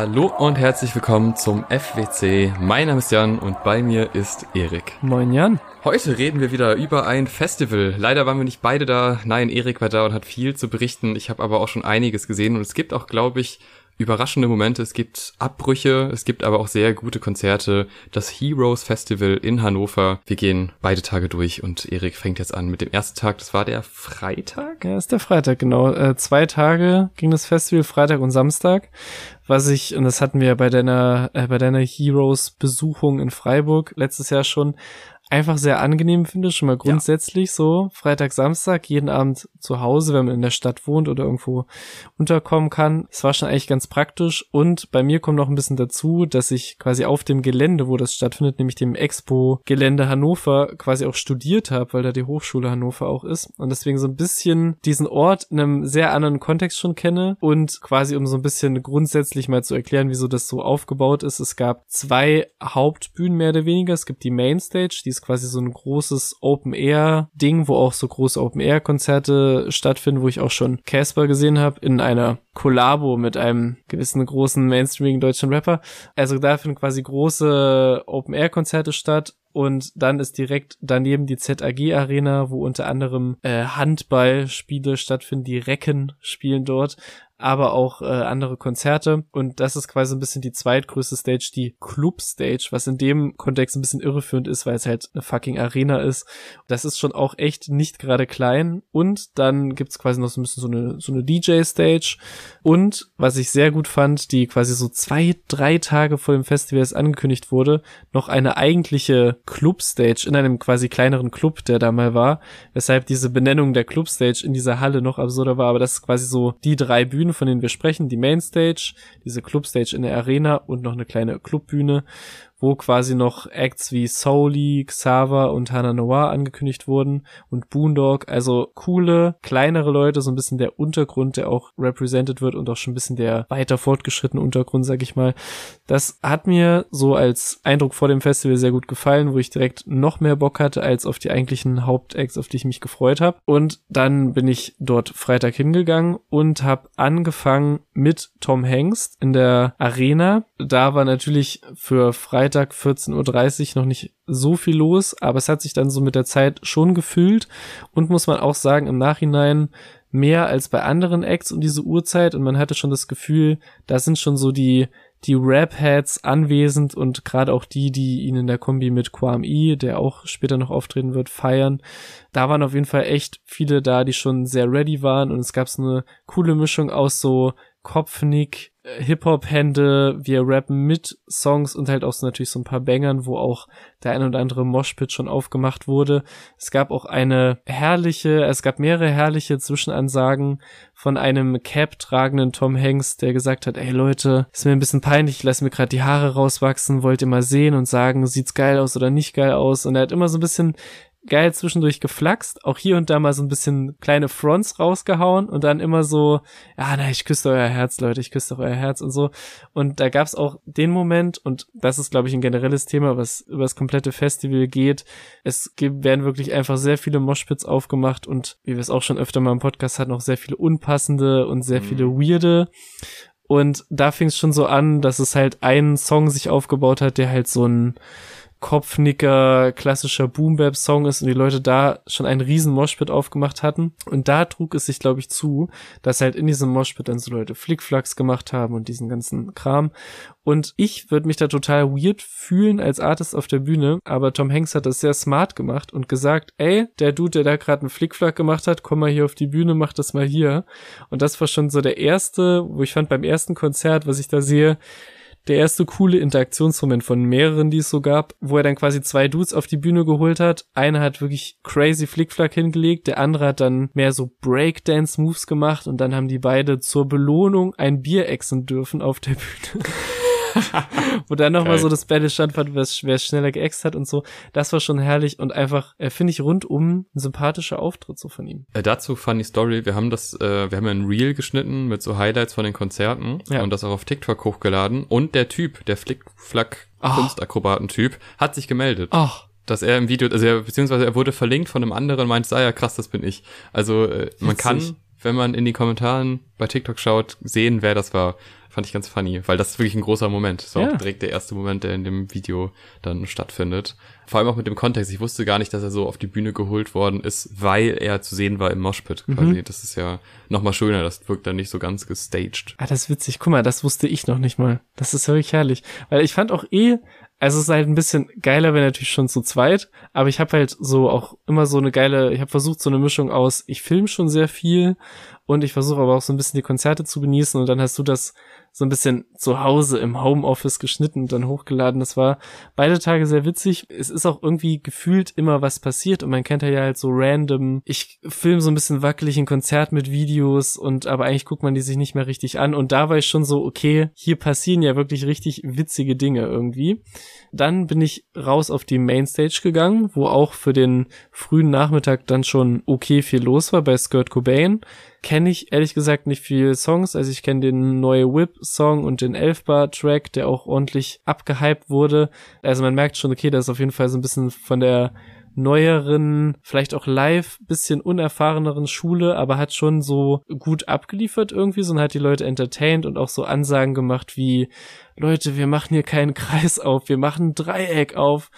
Hallo und herzlich willkommen zum FWC. Mein Name ist Jan und bei mir ist Erik. Moin Jan. Heute reden wir wieder über ein Festival. Leider waren wir nicht beide da. Nein, Erik war da und hat viel zu berichten. Ich habe aber auch schon einiges gesehen und es gibt auch, glaube ich, überraschende Momente, es gibt Abbrüche, es gibt aber auch sehr gute Konzerte. Das Heroes Festival in Hannover. Wir gehen beide Tage durch und Erik fängt jetzt an mit dem ersten Tag. Das war der Freitag? Ja, ist der Freitag, genau. Äh, zwei Tage ging das Festival, Freitag und Samstag. Was ich, und das hatten wir bei deiner, äh, bei deiner Heroes Besuchung in Freiburg letztes Jahr schon, einfach sehr angenehm finde, schon mal grundsätzlich ja. so. Freitag, Samstag, jeden Abend zu Hause, wenn man in der Stadt wohnt oder irgendwo unterkommen kann. Es war schon eigentlich ganz praktisch. Und bei mir kommt noch ein bisschen dazu, dass ich quasi auf dem Gelände, wo das stattfindet, nämlich dem Expo-Gelände Hannover, quasi auch studiert habe, weil da die Hochschule Hannover auch ist. Und deswegen so ein bisschen diesen Ort in einem sehr anderen Kontext schon kenne. Und quasi um so ein bisschen grundsätzlich mal zu erklären, wieso das so aufgebaut ist. Es gab zwei Hauptbühnen mehr oder weniger. Es gibt die Mainstage, die ist quasi so ein großes Open-Air-Ding, wo auch so große Open-Air-Konzerte stattfinden, wo ich auch schon Casper gesehen habe in einer Kollabo mit einem gewissen großen mainstreamigen deutschen Rapper. Also da finden quasi große Open-Air-Konzerte statt und dann ist direkt daneben die ZAG Arena, wo unter anderem äh, Handballspiele stattfinden, die Recken spielen dort aber auch äh, andere Konzerte. Und das ist quasi ein bisschen die zweitgrößte Stage, die Club Stage, was in dem Kontext ein bisschen irreführend ist, weil es halt eine fucking Arena ist. Das ist schon auch echt nicht gerade klein. Und dann gibt's quasi noch so ein bisschen so eine, so eine DJ-Stage. Und was ich sehr gut fand, die quasi so zwei, drei Tage vor dem Festival angekündigt wurde, noch eine eigentliche Club Stage in einem quasi kleineren Club, der da mal war. Weshalb diese Benennung der Club Stage in dieser Halle noch absurder war. Aber das ist quasi so die drei Bühnen Bühne, von denen wir sprechen, die Mainstage, diese Clubstage in der Arena und noch eine kleine Clubbühne wo quasi noch Acts wie Souli, Xaver und Hannah Noir angekündigt wurden und Boondog, also coole, kleinere Leute, so ein bisschen der Untergrund, der auch represented wird und auch schon ein bisschen der weiter fortgeschrittene Untergrund, sag ich mal. Das hat mir so als Eindruck vor dem Festival sehr gut gefallen, wo ich direkt noch mehr Bock hatte als auf die eigentlichen Hauptacts, auf die ich mich gefreut habe. Und dann bin ich dort Freitag hingegangen und habe angefangen mit Tom Hengst in der Arena. Da war natürlich für Freitag Freitag 14.30 Uhr noch nicht so viel los, aber es hat sich dann so mit der Zeit schon gefüllt und muss man auch sagen, im Nachhinein mehr als bei anderen Acts um diese Uhrzeit und man hatte schon das Gefühl, da sind schon so die die Rap-Heads anwesend und gerade auch die, die ihn in der Kombi mit Quam E, der auch später noch auftreten wird, feiern. Da waren auf jeden Fall echt viele da, die schon sehr ready waren und es gab so eine coole Mischung aus so Kopfnick, Hip-Hop-Hände, wir rappen mit Songs und halt auch so natürlich so ein paar Bangern, wo auch der ein oder andere Moshpit schon aufgemacht wurde. Es gab auch eine herrliche, es gab mehrere herrliche Zwischenansagen von einem Cap tragenden Tom Hanks, der gesagt hat, ey Leute, ist mir ein bisschen peinlich, ich lasse mir gerade die Haare rauswachsen, wollt ihr mal sehen und sagen, sieht's geil aus oder nicht geil aus? Und er hat immer so ein bisschen geil zwischendurch geflaxt, auch hier und da mal so ein bisschen kleine Fronts rausgehauen und dann immer so, ja, na, ich küsse euer Herz, Leute, ich küsse euer Herz und so. Und da gab's auch den Moment, und das ist, glaube ich, ein generelles Thema, was über das komplette Festival geht. Es werden wirklich einfach sehr viele Moshpits aufgemacht und wie wir es auch schon öfter mal im Podcast hatten, auch sehr viele unpassende und sehr mhm. viele weirde. Und da fing es schon so an, dass es halt einen Song sich aufgebaut hat, der halt so ein Kopfnicker, klassischer Boom-Bap-Song ist und die Leute da schon einen riesen Moshpit aufgemacht hatten. Und da trug es sich, glaube ich, zu, dass halt in diesem Moshpit dann so Leute Flickflacks gemacht haben und diesen ganzen Kram. Und ich würde mich da total weird fühlen als Artist auf der Bühne, aber Tom Hanks hat das sehr smart gemacht und gesagt, ey, der Dude, der da gerade einen Flickflack gemacht hat, komm mal hier auf die Bühne, mach das mal hier. Und das war schon so der erste, wo ich fand beim ersten Konzert, was ich da sehe, der erste coole Interaktionsmoment von mehreren, die es so gab, wo er dann quasi zwei Dudes auf die Bühne geholt hat. Einer hat wirklich crazy Flickflack hingelegt, der andere hat dann mehr so Breakdance-Moves gemacht und dann haben die beide zur Belohnung ein Bier exen dürfen auf der Bühne. Wo dann nochmal so das Battle stattfand, wer es schneller geäxt hat und so. Das war schon herrlich und einfach, äh, finde ich, rundum ein sympathischer Auftritt so von ihm. Äh, dazu funny Story, wir haben das, äh, wir haben ein Reel geschnitten mit so Highlights von den Konzerten ja. und das auch auf TikTok hochgeladen und der Typ, der Flickflack Kunstakrobaten-Typ, hat sich gemeldet. Ach dass er im Video, also er, beziehungsweise er wurde verlinkt von einem anderen und meinte, ah ja, krass, das bin ich. Also äh, man kann, wenn man in die Kommentaren bei TikTok schaut, sehen, wer das war. Fand ich ganz funny, weil das ist wirklich ein großer Moment. Das war Ja. auch direkt der erste Moment, der in dem Video dann stattfindet. Vor allem auch mit dem Kontext. Ich wusste gar nicht, dass er so auf die Bühne geholt worden ist, weil er zu sehen war im Moshpit quasi. Das ist ja nochmal schöner. Das wirkt dann nicht so ganz gestaged. Ah, das ist witzig. Guck mal, das wusste ich noch nicht mal. Das ist wirklich herrlich. Weil ich fand auch eh, also es ist halt ein bisschen geiler, wenn natürlich schon zu zweit, aber ich habe halt so auch immer so eine geile, ich habe versucht so eine Mischung aus, ich film schon sehr viel und ich versuche aber auch so ein bisschen die Konzerte zu genießen und dann hast du das so ein bisschen zu Hause im Homeoffice geschnitten und dann hochgeladen. Das war beide Tage sehr witzig. Es ist auch irgendwie gefühlt immer was passiert und man kennt ja halt so random. Ich film so ein bisschen wackelig ein Konzert mit Videos und aber eigentlich guckt man die sich nicht mehr richtig an und da war ich schon so, okay, hier passieren ja wirklich richtig witzige Dinge irgendwie. Dann bin ich raus auf die Mainstage gegangen, wo auch für den frühen Nachmittag dann schon okay viel los war bei Skirt Cobain. Kenne ich ehrlich gesagt nicht viele Songs, also ich kenne den neue Whip-Song und den Elfbar-Track, der auch ordentlich abgehypt wurde. Also man merkt schon, okay, das ist auf jeden Fall so ein bisschen von der neueren, vielleicht auch live, bisschen unerfahreneren Schule, aber hat schon so gut abgeliefert irgendwie so und hat die Leute entertained und auch so Ansagen gemacht wie Leute, wir machen hier keinen Kreis auf, wir machen ein Dreieck auf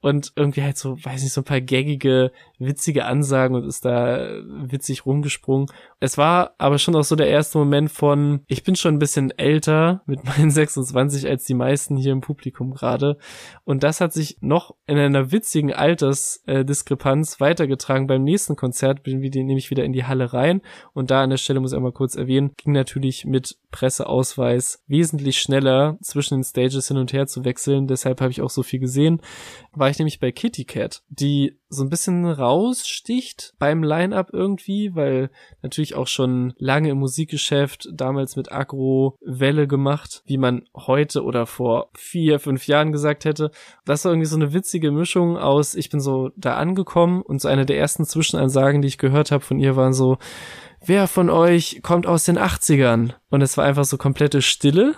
und irgendwie halt so, weiß nicht, so ein paar gaggige, witzige Ansagen und ist da witzig rumgesprungen. Es war aber schon auch so der erste Moment von, ich bin schon ein bisschen älter mit meinen 26 als die meisten hier im Publikum gerade und das hat sich noch in einer witzigen Altersdiskrepanz weitergetragen. Beim nächsten Konzert bin ich nämlich wieder in die Halle rein und da an der Stelle muss ich einmal kurz erwähnen, ging natürlich mit Presseausweis wesentlich schneller zwischen den Stages hin und her zu wechseln. Deshalb habe ich auch so viel gesehen. War ich nämlich bei Kitty Cat, die so ein bisschen raussticht beim Line-Up irgendwie, weil natürlich auch schon lange im Musikgeschäft, damals mit Agro Welle gemacht, wie man heute oder vor vier, fünf Jahren gesagt hätte. Das war irgendwie so eine witzige Mischung aus, ich bin so da angekommen und so eine der ersten Zwischenansagen, die ich gehört habe von ihr, waren so, wer von euch kommt aus den 80ern? Und es war einfach so komplette Stille.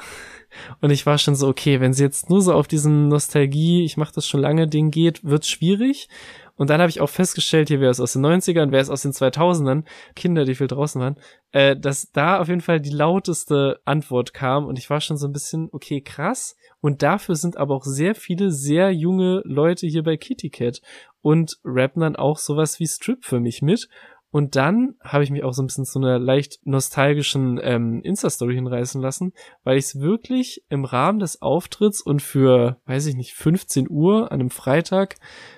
Und ich war schon so, okay, wenn sie jetzt nur so auf diesen Nostalgie, ich mache das schon lange, Ding geht, wird's schwierig. Und dann habe ich auch festgestellt, hier wer ist aus den 90ern, wer ist aus den 2000ern, Kinder, die viel draußen waren, äh, dass da auf jeden Fall die lauteste Antwort kam. Und ich war schon so ein bisschen, okay, krass. Und dafür sind aber auch sehr viele sehr junge Leute hier bei Kitty Cat und rappen dann auch sowas wie Strip für mich mit. Und dann habe ich mich auch so ein bisschen zu einer leicht nostalgischen ähm, Insta-Story hinreißen lassen, weil ich es wirklich im Rahmen des Auftritts und für, weiß ich nicht, 15 Uhr an einem Freitag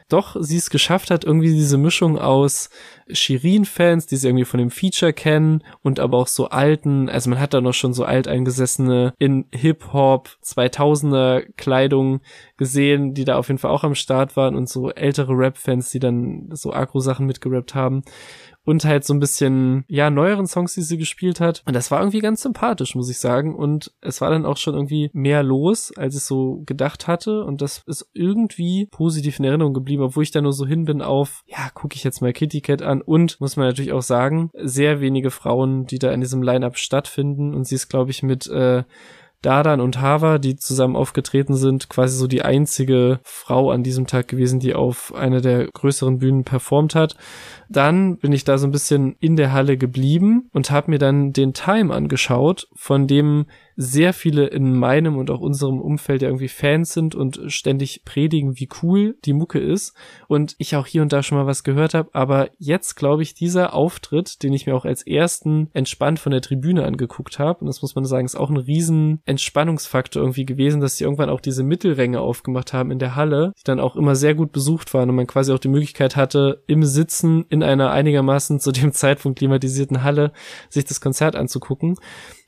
doch sie es geschafft hat, irgendwie diese Mischung aus Shirin-Fans, die sie irgendwie von dem Feature kennen und aber auch so alten, also man hat da noch schon so alteingesessene in Hip-Hop 2000er Kleidung gesehen, die da auf jeden Fall auch am Start waren und so ältere Rap-Fans, die dann so Agro-Sachen mitgerappt haben und halt so ein bisschen, ja, neueren Songs, die sie gespielt hat. Und das war irgendwie ganz sympathisch, muss ich sagen. Und es war dann auch schon irgendwie mehr los, als ich so gedacht hatte. Und das ist irgendwie positiv in Erinnerung geblieben, obwohl ich da nur so hin bin auf, ja, gucke ich jetzt mal Kitty Cat an. Und muss man natürlich auch sagen, sehr wenige Frauen, die da in diesem Line-Up stattfinden. Und sie ist, glaube ich, mit, äh, Dardan und Hava, die zusammen aufgetreten sind, quasi so die einzige Frau an diesem Tag gewesen, die auf einer der größeren Bühnen performt hat. Dann bin ich da so ein bisschen in der Halle geblieben und habe mir dann den Time angeschaut, von dem sehr viele in meinem und auch unserem Umfeld irgendwie Fans sind und ständig predigen, wie cool die Mucke ist und ich auch hier und da schon mal was gehört habe, aber jetzt glaube ich, dieser Auftritt, den ich mir auch als ersten entspannt von der Tribüne angeguckt habe, und das muss man sagen, ist auch ein riesen Entspannungsfaktor irgendwie gewesen, dass sie irgendwann auch diese Mittelränge aufgemacht haben in der Halle, die dann auch immer sehr gut besucht waren und man quasi auch die Möglichkeit hatte, im Sitzen in einer einigermaßen zu dem Zeitpunkt klimatisierten Halle sich das Konzert anzugucken.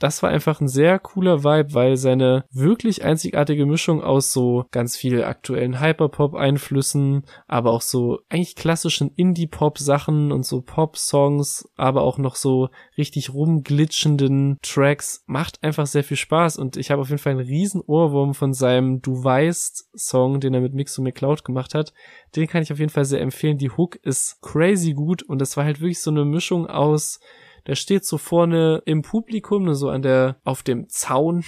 Das war einfach ein sehr cooler Vibe, weil seine wirklich einzigartige Mischung aus so ganz viel aktuellen Hyperpop-Einflüssen, aber auch so eigentlich klassischen Indie-Pop-Sachen und so Pop-Songs, aber auch noch so richtig rumglitschenden Tracks macht einfach sehr viel Spaß und ich habe auf jeden Fall einen riesen Ohrwurm von seinem Du weißt Song, den er mit Mix und McCloud gemacht hat. Den kann ich auf jeden Fall sehr empfehlen. Die Hook ist crazy gut und das war halt wirklich so eine Mischung aus der steht so vorne im Publikum, so an der, auf dem Zaun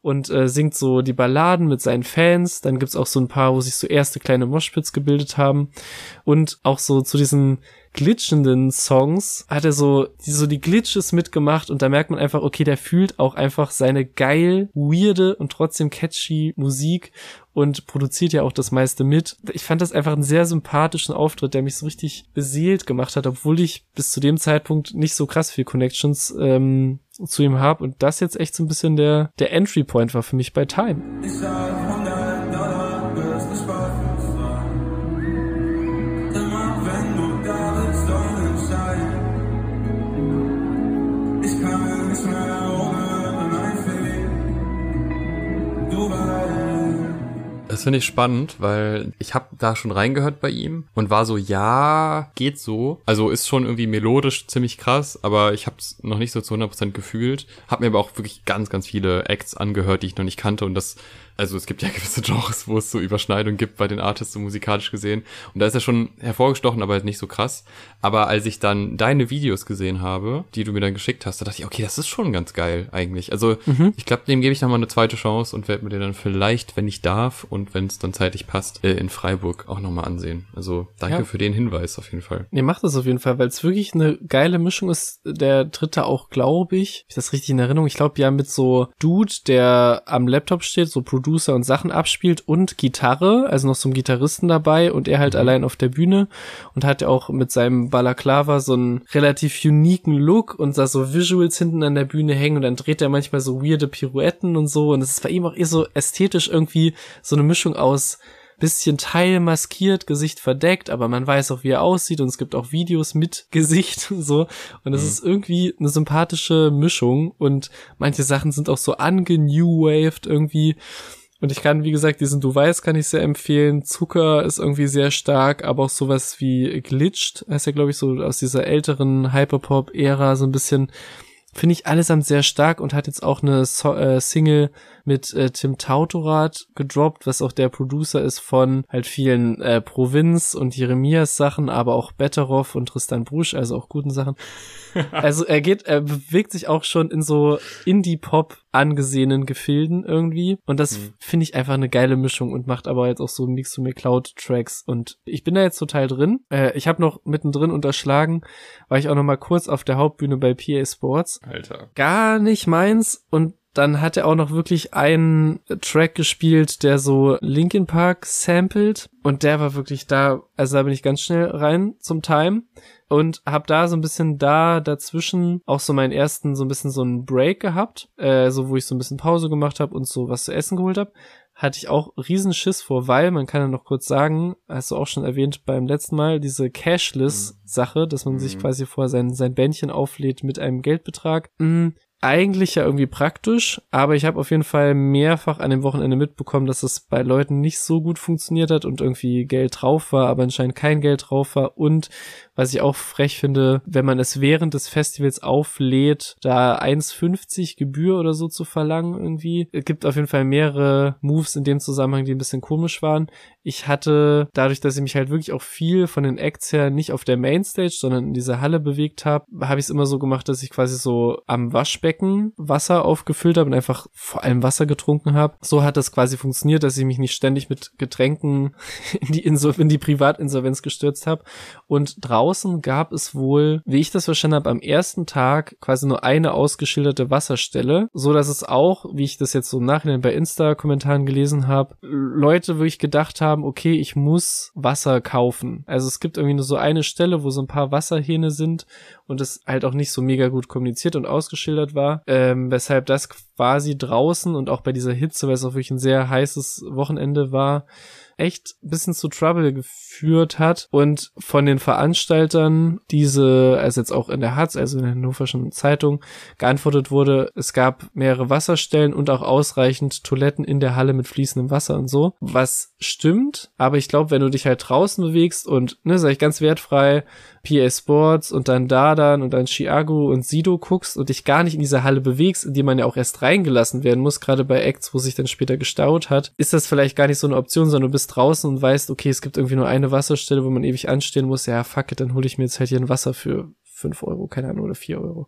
und äh, singt so die Balladen mit seinen Fans. Dann gibt's auch so ein paar, wo sich so erste kleine Moshpits gebildet haben. Und auch so zu diesen glitschenden Songs hat er so, so die Glitches mitgemacht und da merkt man einfach, okay, der fühlt auch einfach seine geil, weirde und trotzdem catchy Musik und produziert ja auch das meiste mit. Ich fand das einfach einen sehr sympathischen Auftritt, der mich so richtig beseelt gemacht hat, obwohl ich bis zu dem Zeitpunkt nicht so krass viel Connections ähm, zu ihm habe und das jetzt echt so ein bisschen der, der Entry Point war für mich bei Time. Das finde ich spannend, weil ich habe da schon reingehört bei ihm und war so, ja, geht so. Also ist schon irgendwie melodisch ziemlich krass, aber ich habe es noch nicht so zu 100% gefühlt. Hab mir aber auch wirklich ganz, ganz viele Acts angehört, die ich noch nicht kannte und das also es gibt ja gewisse Genres, wo es so Überschneidungen gibt bei den Artists so musikalisch gesehen. Und da ist er schon hervorgestochen, aber halt nicht so krass. Aber als ich dann deine Videos gesehen habe, die du mir dann geschickt hast, da dachte ich, okay, das ist schon ganz geil eigentlich. Also mhm. ich glaube, dem gebe ich nochmal eine zweite Chance und werde mir den dann vielleicht, wenn ich darf und wenn es dann zeitlich passt, äh, in Freiburg auch nochmal ansehen. Also danke ja. für den Hinweis auf jeden Fall. Nee, macht das auf jeden Fall, weil es wirklich eine geile Mischung ist. Der dritte auch, glaube ich, ich das richtig in Erinnerung, ich glaube ja mit so Dude, der am Laptop steht, so Producer und Sachen abspielt und Gitarre, also noch so ein Gitarristen dabei und er halt mhm. allein auf der Bühne und hat ja auch mit seinem Balaklava so einen relativ uniken Look und da so Visuals hinten an der Bühne hängen und dann dreht er manchmal so weirde Pirouetten und so und es ist bei ihm auch eher so ästhetisch irgendwie so eine Mischung aus bisschen teilmaskiert, Gesicht verdeckt, aber man weiß auch, wie er aussieht und es gibt auch Videos mit Gesicht so und es mhm. ist irgendwie eine sympathische Mischung und manche Sachen sind auch so angenewaved irgendwie und ich kann, wie gesagt, diesen Du weißt, kann ich sehr empfehlen. Zucker ist irgendwie sehr stark, aber auch sowas wie Glitched, heißt ja, glaube ich, so aus dieser älteren Hyperpop-Ära so ein bisschen finde ich allesamt sehr stark und hat jetzt auch eine so äh, Single mit äh, Tim Tautorat gedroppt, was auch der Producer ist von halt vielen äh, Provinz und Jeremias Sachen, aber auch Betteroff und Tristan Brusch, also auch guten Sachen. also er geht, er bewegt sich auch schon in so Indie-Pop angesehenen Gefilden irgendwie und das mhm. finde ich einfach eine geile Mischung und macht aber jetzt auch so Mix to Cloud Tracks und ich bin da jetzt total drin. Äh, ich habe noch mittendrin unterschlagen, war ich auch noch mal kurz auf der Hauptbühne bei PA Sports. Alter. Gar nicht meins und dann hat er auch noch wirklich einen Track gespielt, der so Linkin Park sampled. Und der war wirklich da, also da bin ich ganz schnell rein zum Time. Und hab da so ein bisschen da dazwischen auch so meinen ersten so ein bisschen so einen Break gehabt, äh, so wo ich so ein bisschen Pause gemacht habe und so was zu essen geholt habe hatte ich auch riesen Schiss vor, weil man kann ja noch kurz sagen, hast du auch schon erwähnt beim letzten Mal, diese Cashless-Sache, dass man sich mhm. quasi vor sein, sein Bändchen auflädt mit einem Geldbetrag. Mhm eigentlich ja irgendwie praktisch, aber ich habe auf jeden Fall mehrfach an dem Wochenende mitbekommen, dass es bei Leuten nicht so gut funktioniert hat und irgendwie Geld drauf war, aber anscheinend kein Geld drauf war und was ich auch frech finde, wenn man es während des Festivals auflädt, da 1,50 Gebühr oder so zu verlangen irgendwie. Es gibt auf jeden Fall mehrere Moves in dem Zusammenhang, die ein bisschen komisch waren. Ich hatte, dadurch, dass ich mich halt wirklich auch viel von den Acts her nicht auf der Mainstage, sondern in dieser Halle bewegt habe, habe ich es immer so gemacht, dass ich quasi so am Waschbecken Wasser aufgefüllt habe und einfach vor allem Wasser getrunken habe. So hat das quasi funktioniert, dass ich mich nicht ständig mit Getränken in die, Insol in die Privatinsolvenz gestürzt habe. Und draußen gab es wohl, wie ich das verstanden habe, am ersten Tag quasi nur eine ausgeschilderte Wasserstelle, so dass es auch, wie ich das jetzt so im bei Insta-Kommentaren gelesen habe, Leute wirklich gedacht haben, okay, ich muss Wasser kaufen. Also es gibt irgendwie nur so eine Stelle, wo so ein paar Wasserhähne sind und es halt auch nicht so mega gut kommuniziert und ausgeschildert war, ähm, weshalb das quasi draußen und auch bei dieser Hitze, weil es auch wirklich ein sehr heißes Wochenende war, echt bisschen zu Trouble geführt hat und von den Veranstaltern diese, also jetzt auch in der Hatz, also in der Hannoverschen Zeitung, geantwortet wurde, es gab mehrere Wasserstellen und auch ausreichend Toiletten in der Halle mit fließendem Wasser und so, was stimmt, aber ich glaube, wenn du dich halt draußen bewegst und, ne, sag ich ganz wertfrei, PA Sports und dann Dardan und dann Chiago und Sido guckst und dich gar nicht in diese Halle bewegst, in die man ja auch erst reingelassen werden muss, gerade bei Acts, wo sich dann später gestaut hat, ist das vielleicht gar nicht so eine Option, sondern du bist draußen und weißt, okay, es gibt irgendwie nur eine Wasserstelle, wo man ewig anstehen muss, ja, fuck it, dann hole ich mir jetzt halt hier ein Wasser für fünf Euro, keine Ahnung, oder vier Euro.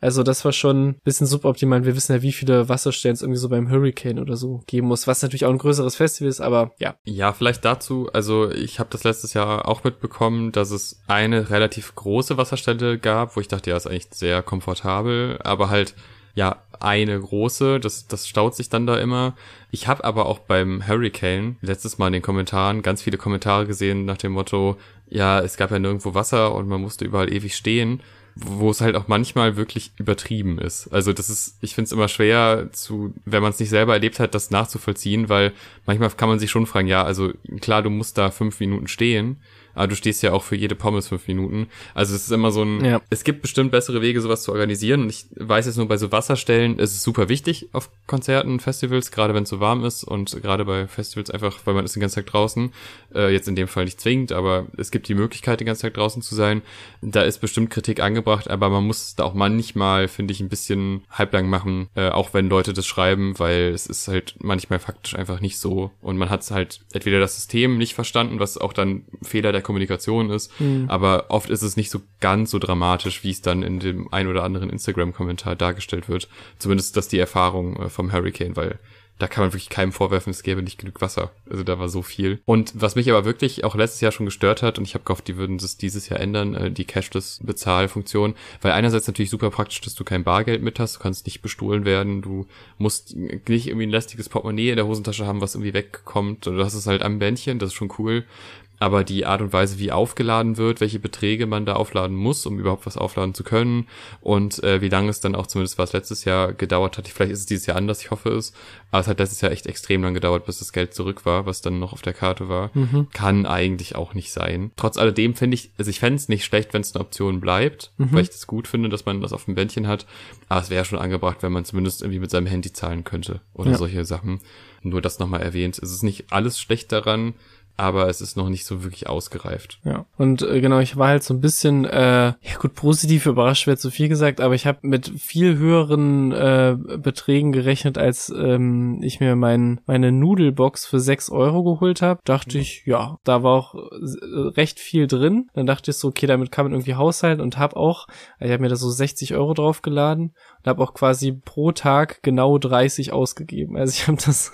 Also das war schon ein bisschen suboptimal. Wir wissen ja, wie viele Wasserstellen es irgendwie so beim Hurricane oder so geben muss, was natürlich auch ein größeres Festival ist, aber ja. Ja, vielleicht dazu, also ich habe das letztes Jahr auch mitbekommen, dass es eine relativ große Wasserstelle gab, wo ich dachte, ja, ist eigentlich sehr komfortabel, aber halt ja eine große, das, das staut sich dann da immer. Ich habe aber auch beim Hurricane letztes Mal in den Kommentaren ganz viele Kommentare gesehen nach dem Motto, ja, es gab ja nirgendwo Wasser und man musste überall ewig stehen wo es halt auch manchmal wirklich übertrieben ist. Also das ist, ich finde es immer schwer zu, wenn man es nicht selber erlebt hat, das nachzuvollziehen, weil manchmal kann man sich schon fragen, ja, also klar, du musst da fünf Minuten stehen, aber du stehst ja auch für jede Pommes fünf Minuten. Also es ist immer so ein, ja. es gibt bestimmt bessere Wege, sowas zu organisieren. Und ich weiß jetzt nur, bei so Wasserstellen ist es super wichtig auf Konzerten, Festivals, gerade wenn es so warm ist und gerade bei Festivals einfach, weil man ist den ganzen Tag draußen. Äh, jetzt in dem Fall nicht zwingend, aber es gibt die Möglichkeit, den ganzen Tag draußen zu sein. Da ist bestimmt Kritik angebracht, aber man muss da auch manchmal, finde ich, ein bisschen halblang machen, äh, auch wenn Leute das schreiben, weil es ist halt manchmal faktisch einfach nicht so. Und man hat halt entweder das System nicht verstanden, was auch dann Fehler der Kommunikation ist. Mhm. Aber oft ist es nicht so ganz so dramatisch, wie es dann in dem ein oder anderen Instagram-Kommentar dargestellt wird. Zumindest das die Erfahrung äh, vom Hurricane, weil da kann man wirklich keinem vorwerfen, es gäbe nicht genug Wasser. Also da war so viel. Und was mich aber wirklich auch letztes Jahr schon gestört hat, und ich habe gehofft, die würden das dieses Jahr ändern, äh, die Cashless-Bezahlfunktion, weil einerseits natürlich super praktisch, dass du kein Bargeld mit hast, du kannst nicht bestohlen werden, du musst nicht irgendwie ein lästiges Portemonnaie in der Hosentasche haben, was irgendwie wegkommt, du hast es halt am Bändchen, das ist schon cool aber die Art und Weise, wie aufgeladen wird, welche Beträge man da aufladen muss, um überhaupt was aufladen zu können und äh, wie lange es dann auch zumindest was letztes Jahr gedauert hat. Vielleicht ist es dieses Jahr anders, ich hoffe es, aber es hat letztes Jahr echt extrem lang gedauert, bis das Geld zurück war, was dann noch auf der Karte war. Mhm. Kann eigentlich auch nicht sein. Trotz alledem finde ich, also ich fände es nicht schlecht, wenn es eine Option bleibt, mhm. weil ich das gut finde, dass man das auf dem Bändchen hat, aber es wäre schon angebracht, wenn man zumindest irgendwie mit seinem Handy zahlen könnte oder ja. solche Sachen. Nur das nochmal erwähnt. Es ist nicht alles schlecht daran, aber es ist noch nicht so wirklich ausgereift. Ja, und äh, genau, ich war halt so ein bisschen, äh, ja gut, positiv überrascht, wäre zu viel gesagt, aber ich habe mit viel höheren äh, Beträgen gerechnet, als ähm, ich mir mein, meine Nudelbox für sechs Euro geholt habe. Dachte mhm. ich, ja, da war auch äh, recht viel drin. Dann dachte ich so, okay, damit kann man irgendwie haushalten und habe auch, ich habe mir da so 60 Euro draufgeladen und habe auch quasi pro Tag genau 30 ausgegeben. Also ich habe das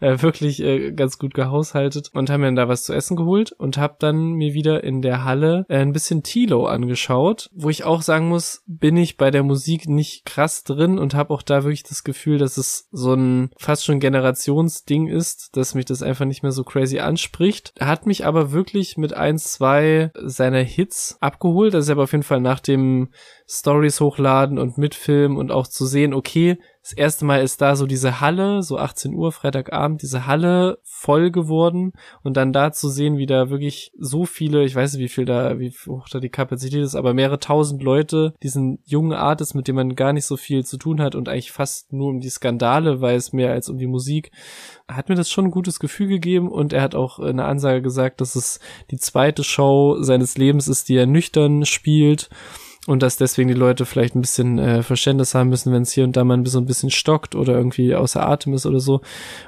äh, wirklich äh, ganz gut gehaushaltet und haben mir dann da was zu essen geholt und habe dann mir wieder in der Halle äh, ein bisschen Tilo angeschaut, wo ich auch sagen muss, bin ich bei der Musik nicht krass drin und habe auch da wirklich das Gefühl, dass es so ein fast schon Generationsding ist, dass mich das einfach nicht mehr so crazy anspricht. Hat mich aber wirklich mit ein, zwei seiner Hits abgeholt. Das ist aber auf jeden Fall nach dem Stories hochladen und mitfilmen und auch zu sehen, okay, das erste Mal ist da so diese Halle, so 18 Uhr, Freitagabend, diese Halle voll geworden und dann da zu sehen, wie da wirklich so viele, ich weiß nicht, wie viel da, wie hoch da die Kapazität ist, aber mehrere tausend Leute, diesen jungen Artist, mit dem man gar nicht so viel zu tun hat und eigentlich fast nur um die Skandale weiß, mehr als um die Musik, hat mir das schon ein gutes Gefühl gegeben und er hat auch eine Ansage gesagt, dass es die zweite Show seines Lebens ist, die er nüchtern spielt und dass deswegen die Leute vielleicht ein bisschen äh, Verständnis haben müssen, wenn es hier und da mal so ein bisschen stockt oder irgendwie außer Atem ist oder so.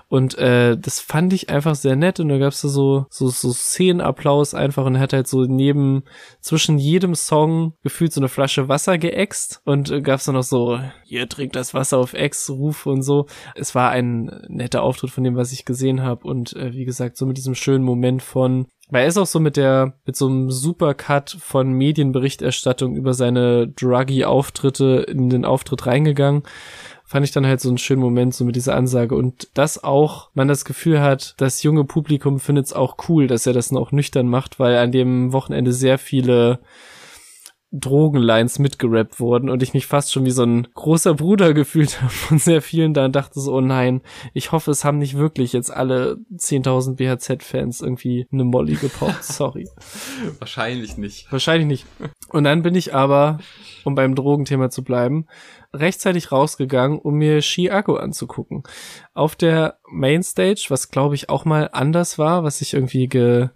Und äh, das fand ich einfach sehr nett und da gab's da so so so Szenenapplaus einfach und hat halt so neben zwischen jedem Song gefühlt so eine Flasche Wasser geäxt und äh, gab's dann noch so hier trinkt das Wasser auf Ex Ruf und so. Es war ein netter Auftritt von dem, was ich gesehen habe und äh, wie gesagt so mit diesem schönen Moment von weil er ist auch so mit der, mit so einem Supercut von Medienberichterstattung über seine Druggy-Auftritte in den Auftritt reingegangen. Fand ich dann halt so einen schönen Moment, so mit dieser Ansage. Und dass auch man das Gefühl hat, das junge Publikum findet es auch cool, dass er das noch nüchtern macht, weil an dem Wochenende sehr viele Drogenlines mitgerappt wurden und ich mich fast schon wie so ein großer Bruder gefühlt habe von sehr vielen da und dachte so, oh nein, ich hoffe, es haben nicht wirklich jetzt alle 10.000 BHZ-Fans irgendwie eine Molly gepoppt, sorry. Wahrscheinlich nicht. Wahrscheinlich nicht. Und dann bin ich aber, um beim Drogenthema zu bleiben, rechtzeitig rausgegangen, um mir Chiago anzugucken. Auf der Mainstage, was glaube ich auch mal anders war, was ich irgendwie ge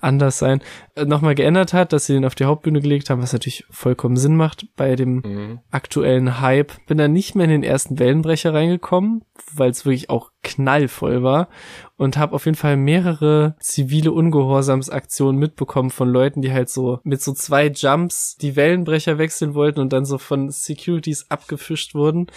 anders sein, nochmal geändert hat, dass sie den auf die Hauptbühne gelegt haben, was natürlich vollkommen Sinn macht bei dem mhm. aktuellen Hype. Bin dann nicht mehr in den ersten Wellenbrecher reingekommen, weil es wirklich auch knallvoll war und habe auf jeden Fall mehrere zivile Ungehorsamsaktionen mitbekommen von Leuten, die halt so mit so zwei Jumps die Wellenbrecher wechseln wollten und dann so von Securities abgefischt wurden.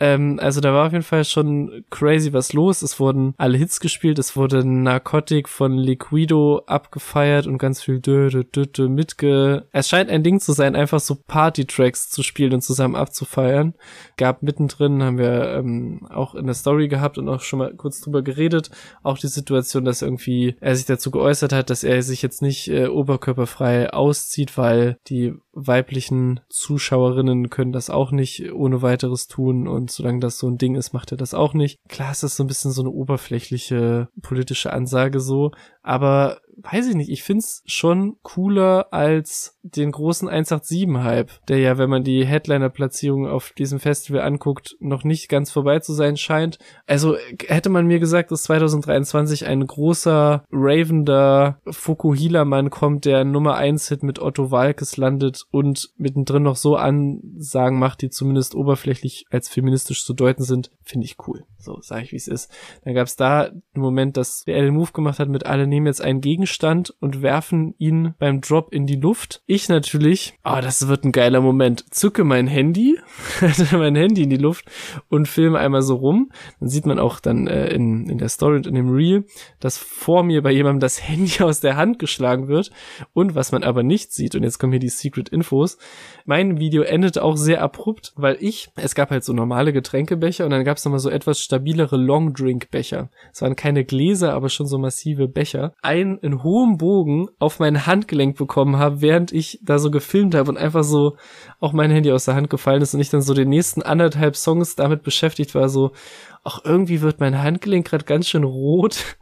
Ähm, also da war auf jeden Fall schon crazy was los. Es wurden alle Hits gespielt, es wurde Narcotic von Liquido abgefeiert und ganz viel dö, dö, dö, dö mitge... Es scheint ein Ding zu sein, einfach so Party-Tracks zu spielen und zusammen abzufeiern. Gab mittendrin, haben wir ähm, auch in der Story gehabt und auch schon mal kurz drüber geredet, auch die Situation, dass irgendwie er sich dazu geäußert hat, dass er sich jetzt nicht äh, oberkörperfrei auszieht, weil die weiblichen Zuschauerinnen können das auch nicht ohne weiteres tun und solange das so ein Ding ist, macht er das auch nicht. Klar ist das so ein bisschen so eine oberflächliche politische Ansage so, aber weiß ich nicht, ich find's schon cooler als den großen 187-Hype, der ja, wenn man die Headliner-Platzierung auf diesem Festival anguckt, noch nicht ganz vorbei zu sein scheint. Also hätte man mir gesagt, dass 2023 ein großer, ravender Fukuhila-Mann kommt, der Nummer 1-Hit mit Otto Walkes landet und mittendrin noch so Ansagen macht, die zumindest oberflächlich als feministisch zu deuten sind, finde ich cool. So, sage ich, wie es ist. Dann gab's da einen Moment, dass er den Move gemacht hat mit alle nehmen jetzt einen Gegenstand und werfen ihn beim Drop in die Luft. Ich natürlich, ah, oh, das wird ein geiler Moment, zücke mein Handy, mein Handy in die Luft und filme einmal so rum. Dann sieht man auch dann äh, in, in der Story und in dem Reel, dass vor mir bei jemandem das Handy aus der Hand geschlagen wird. Und was man aber nicht sieht, und jetzt kommen hier die Secret Infos, mein Video endete auch sehr abrupt, weil ich, es gab halt so normale Getränkebecher und dann gab es nochmal so etwas stabilere Long Drink Becher. Es waren keine Gläser, aber schon so massive Becher. Einen in hohem Bogen auf mein Handgelenk bekommen habe, während ich da so gefilmt habe und einfach so auch mein Handy aus der Hand gefallen ist und ich dann so den nächsten anderthalb Songs damit beschäftigt war, so, ach, irgendwie wird mein Handgelenk gerade ganz schön rot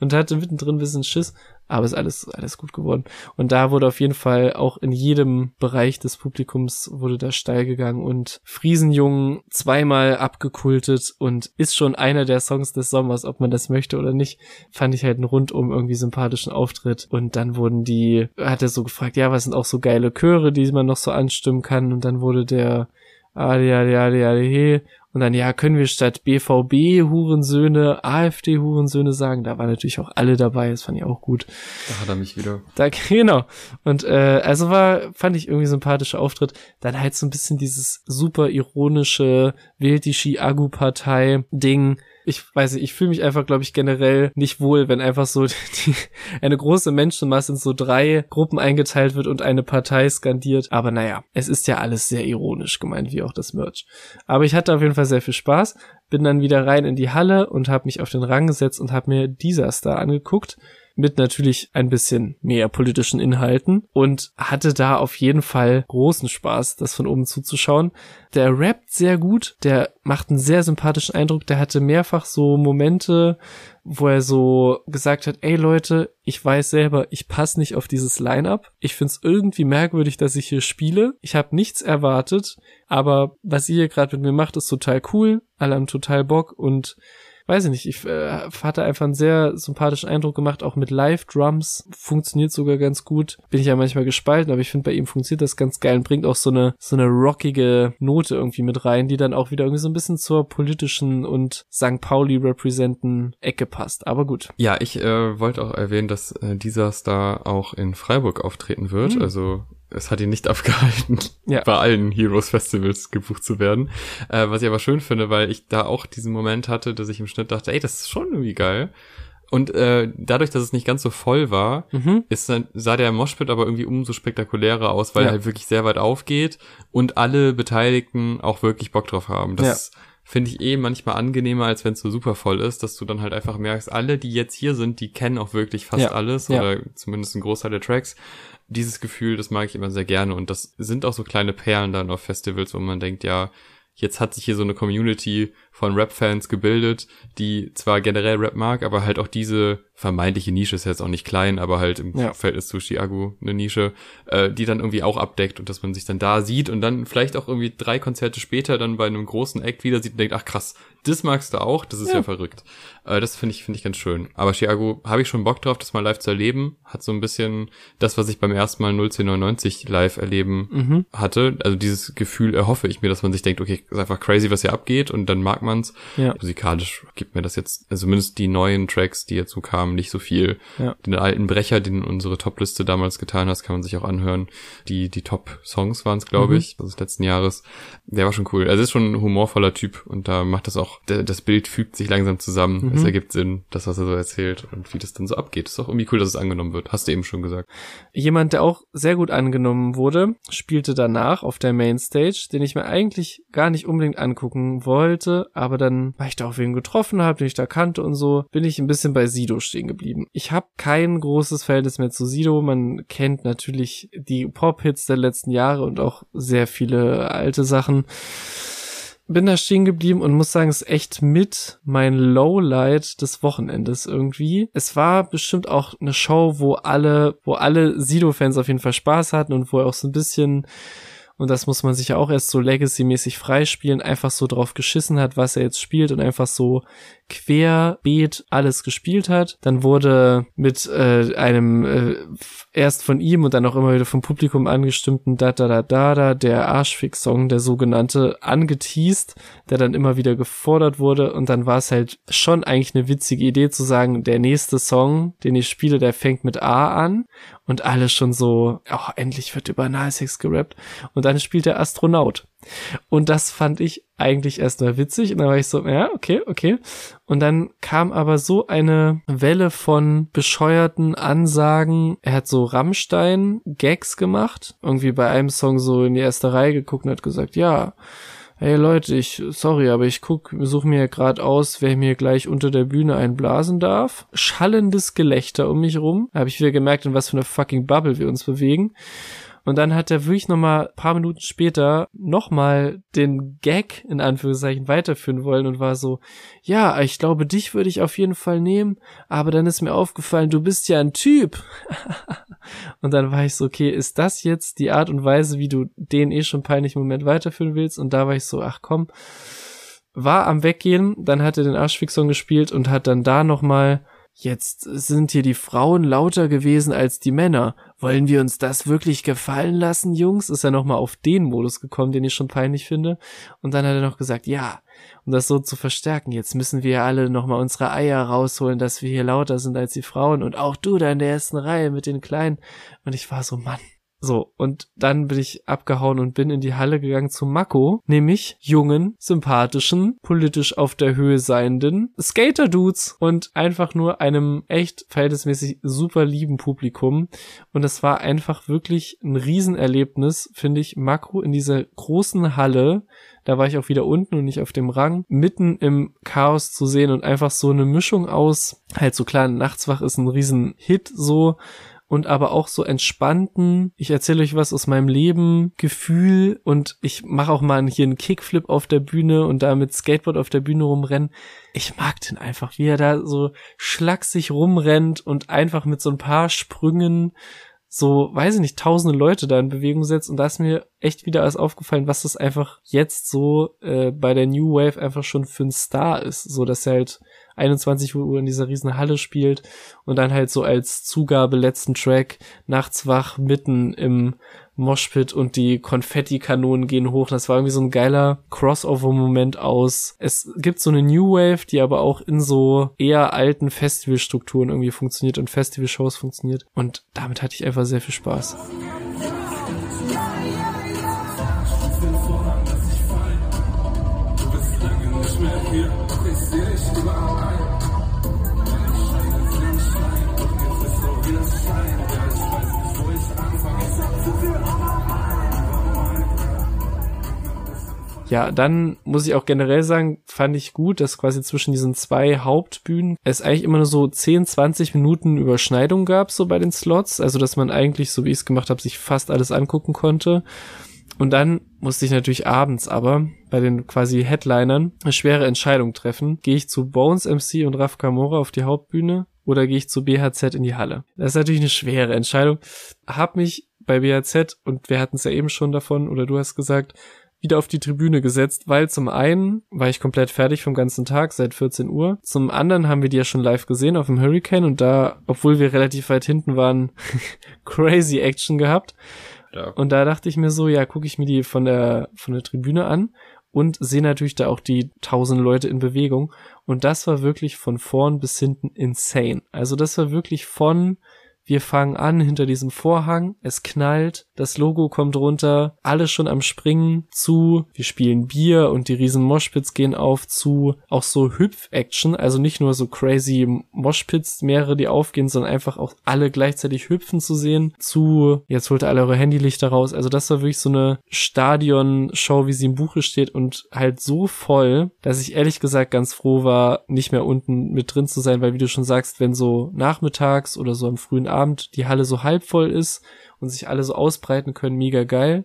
und hatte mittendrin ein bisschen Schiss, aber ist alles, alles gut geworden. Und da wurde auf jeden Fall auch in jedem Bereich des Publikums wurde da steil gegangen und Friesenjungen zweimal abgekultet und ist schon einer der Songs des Sommers, ob man das möchte oder nicht, fand ich halt einen rundum irgendwie sympathischen Auftritt. Und dann wurden die, hat er so gefragt, ja, was sind auch so geile Chöre, die man noch so anstimmen kann und dann wurde der Adi, Adi, Adi, Adi, und dann, ja, können wir statt BVB Hurensöhne, AfD Hurensöhne sagen. Da waren natürlich auch alle dabei, das fand ich auch gut. Da hat er mich wieder. Da, genau. Und äh, also war, fand ich irgendwie sympathischer Auftritt. Dann halt so ein bisschen dieses super ironische Wählt die Ski-Agu-Partei-Ding ich weiß nicht, ich fühle mich einfach, glaube ich, generell nicht wohl, wenn einfach so die, eine große Menschenmasse in so drei Gruppen eingeteilt wird und eine Partei skandiert. Aber naja, es ist ja alles sehr ironisch gemeint, wie auch das Merch. Aber ich hatte auf jeden Fall sehr viel Spaß, bin dann wieder rein in die Halle und habe mich auf den Rang gesetzt und habe mir dieser Star angeguckt mit natürlich ein bisschen mehr politischen Inhalten und hatte da auf jeden Fall großen Spaß, das von oben zuzuschauen. Der rappt sehr gut, der macht einen sehr sympathischen Eindruck, der hatte mehrfach so Momente, wo er so gesagt hat, ey Leute, ich weiß selber, ich passe nicht auf dieses Line-up. Ich find's irgendwie merkwürdig, dass ich hier spiele. Ich habe nichts erwartet, aber was ihr hier gerade mit mir macht, ist total cool. Alle haben total Bock und weiß ich nicht, ich äh, hatte einfach einen sehr sympathischen Eindruck gemacht, auch mit Live-Drums. Funktioniert sogar ganz gut. Bin ich ja manchmal gespalten, aber ich finde, bei ihm funktioniert das ganz geil und bringt auch so eine, so eine rockige Note irgendwie mit rein, die dann auch wieder irgendwie so ein bisschen zur politischen und St. Pauli representen Ecke passt. Aber gut. Ja, ich äh, wollte auch erwähnen, dass äh, dieser Star auch in Freiburg auftreten wird. Mhm. Also es hat ihn nicht abgehalten, ja. bei allen Heroes Festivals gebucht zu werden. Äh, was ich aber schön finde, weil ich da auch diesen Moment hatte, dass ich im Schnitt dachte, ey, das ist schon irgendwie geil. Und äh, dadurch, dass es nicht ganz so voll war, mhm. ist sah der Moshpit aber irgendwie umso spektakulärer aus, weil ja. er halt wirklich sehr weit aufgeht und alle Beteiligten auch wirklich Bock drauf haben. Das ja. finde ich eh manchmal angenehmer, als wenn es so super voll ist, dass du dann halt einfach merkst, alle, die jetzt hier sind, die kennen auch wirklich fast alles oder zumindest einen Großteil der Tracks dieses Gefühl, das mag ich immer sehr gerne und das sind auch so kleine Perlen dann auf Festivals, wo man denkt, ja, jetzt hat sich hier so eine Community von Rap-Fans gebildet, die zwar generell Rap mag, aber halt auch diese vermeintliche Nische ist jetzt auch nicht klein, aber halt im ja. Verhältnis zu Chiago eine Nische, äh, die dann irgendwie auch abdeckt und dass man sich dann da sieht und dann vielleicht auch irgendwie drei Konzerte später dann bei einem großen Act wieder sieht und denkt, ach krass, das magst du auch, das ist ja, ja verrückt. Äh, das finde ich, finde ich ganz schön. Aber Chiago habe ich schon Bock drauf, das mal live zu erleben. Hat so ein bisschen das, was ich beim ersten Mal 01099 live erleben mhm. hatte. Also dieses Gefühl erhoffe ich mir, dass man sich denkt, okay, ist einfach crazy, was hier abgeht und dann mag man's. Ja. Musikalisch gibt mir das jetzt, also zumindest die neuen Tracks, die jetzt so kamen, nicht so viel. Ja. Den alten Brecher, den unsere Topliste damals getan hast, kann man sich auch anhören. Die, die Top-Songs waren es, glaube mhm. ich, des letzten Jahres. Der war schon cool. Also ist schon ein humorvoller Typ und da macht das auch, das Bild fügt sich langsam zusammen. Mhm. Es ergibt Sinn, das, was er so erzählt und wie das dann so abgeht. Ist auch irgendwie cool, dass es angenommen wird. Hast du eben schon gesagt. Jemand, der auch sehr gut angenommen wurde, spielte danach auf der Mainstage, den ich mir eigentlich gar nicht unbedingt angucken wollte, aber dann, weil ich da auch wen getroffen habe, den ich da kannte und so, bin ich ein bisschen bei Sido stehen geblieben. Ich habe kein großes Verhältnis mehr zu Sido. Man kennt natürlich die Pop-Hits der letzten Jahre und auch sehr viele alte Sachen bin da stehen geblieben und muss sagen, es ist echt mit mein Lowlight des Wochenendes irgendwie. Es war bestimmt auch eine Show, wo alle, wo alle Sido-Fans auf jeden Fall Spaß hatten und wo er auch so ein bisschen und das muss man sich ja auch erst so Legacy-mäßig freispielen, einfach so drauf geschissen hat, was er jetzt spielt und einfach so querbeet alles gespielt hat. Dann wurde mit äh, einem äh, erst von ihm und dann auch immer wieder vom Publikum angestimmten Da Da Da Da Da der Arschfix-Song, der sogenannte, angeteased, der dann immer wieder gefordert wurde und dann war es halt schon eigentlich eine witzige Idee zu sagen, der nächste Song, den ich spiele, der fängt mit A an und alles schon so, oh, endlich wird über Analsex gerappt und dann spielt der Astronaut. Und das fand ich eigentlich erstmal witzig. Und dann war ich so, ja, okay, okay. Und dann kam aber so eine Welle von bescheuerten Ansagen. Er hat so Rammstein-Gags gemacht. Irgendwie bei einem Song so in die erste Reihe geguckt und hat gesagt, ja, hey Leute, ich, sorry, aber ich guck, suche mir gerade aus, wer mir gleich unter der Bühne einblasen darf. Schallendes Gelächter um mich rum. Da habe ich wieder gemerkt, in was für eine fucking Bubble wir uns bewegen. Und dann hat er wirklich nochmal paar Minuten später nochmal den Gag in Anführungszeichen weiterführen wollen und war so, ja, ich glaube, dich würde ich auf jeden Fall nehmen, aber dann ist mir aufgefallen, du bist ja ein Typ. und dann war ich so, okay, ist das jetzt die Art und Weise, wie du den eh schon peinlichen Moment weiterführen willst? Und da war ich so, ach komm, war am Weggehen, dann hat er den Arschfix-Song gespielt und hat dann da nochmal Jetzt sind hier die Frauen lauter gewesen als die Männer. Wollen wir uns das wirklich gefallen lassen, Jungs? Ist er nochmal auf den Modus gekommen, den ich schon peinlich finde. Und dann hat er noch gesagt, ja, um das so zu verstärken, jetzt müssen wir alle nochmal unsere Eier rausholen, dass wir hier lauter sind als die Frauen und auch du da in der ersten Reihe mit den Kleinen. Und ich war so, Mann, so, und dann bin ich abgehauen und bin in die Halle gegangen zu Mako, nämlich jungen, sympathischen, politisch auf der Höhe seienden Skater-Dudes und einfach nur einem echt verhältnismäßig super lieben Publikum. Und es war einfach wirklich ein Riesenerlebnis, finde ich, Mako in dieser großen Halle da war ich auch wieder unten und nicht auf dem Rang, mitten im Chaos zu sehen und einfach so eine Mischung aus, halt so klar, Nachtswach ist ein Riesen-Hit so, und aber auch so entspannten, ich erzähle euch was aus meinem Leben, Gefühl und ich mache auch mal hier einen Kickflip auf der Bühne und da mit Skateboard auf der Bühne rumrennen. Ich mag den einfach, wie er da so schlaksig rumrennt und einfach mit so ein paar Sprüngen so, weiß ich nicht, tausende Leute da in Bewegung setzt und da ist mir echt wieder alles aufgefallen, was das einfach jetzt so äh, bei der New Wave einfach schon für ein Star ist, so dass er halt 21 Uhr in dieser riesen Halle spielt und dann halt so als Zugabe letzten Track nachts wach mitten im Moshpit und die Konfettikanonen gehen hoch. Das war irgendwie so ein geiler Crossover-Moment aus. Es gibt so eine New Wave, die aber auch in so eher alten Festivalstrukturen irgendwie funktioniert und Festivalshows funktioniert. Und damit hatte ich einfach sehr viel Spaß. Ja, dann muss ich auch generell sagen, fand ich gut, dass quasi zwischen diesen zwei Hauptbühnen es eigentlich immer nur so 10, 20 Minuten Überschneidung gab, so bei den Slots. Also, dass man eigentlich, so wie ich es gemacht habe, sich fast alles angucken konnte. Und dann musste ich natürlich abends aber bei den quasi Headlinern eine schwere Entscheidung treffen. Gehe ich zu Bones MC und Raf Kamora auf die Hauptbühne oder gehe ich zu BHZ in die Halle? Das ist natürlich eine schwere Entscheidung. Hab mich bei BHZ, und wir hatten es ja eben schon davon, oder du hast gesagt, wieder auf die Tribüne gesetzt, weil zum einen war ich komplett fertig vom ganzen Tag seit 14 Uhr. Zum anderen haben wir die ja schon live gesehen auf dem Hurricane und da, obwohl wir relativ weit hinten waren, crazy Action gehabt. Ja. Und da dachte ich mir so, ja, gucke ich mir die von der von der Tribüne an und sehe natürlich da auch die tausend Leute in Bewegung und das war wirklich von vorn bis hinten insane. Also das war wirklich von wir fangen an hinter diesem Vorhang, es knallt, das Logo kommt runter, alle schon am Springen zu, wir spielen Bier und die riesen Moshpits gehen auf zu, auch so Hüpf-Action, also nicht nur so crazy Moshpits, mehrere, die aufgehen, sondern einfach auch alle gleichzeitig hüpfen zu sehen, zu, jetzt holt ihr alle eure Handylichter raus, also das war wirklich so eine Stadion-Show, wie sie im Buche steht und halt so voll, dass ich ehrlich gesagt ganz froh war, nicht mehr unten mit drin zu sein, weil wie du schon sagst, wenn so nachmittags oder so am frühen Abend die Halle so halb voll ist und sich alle so ausbreiten können, mega geil.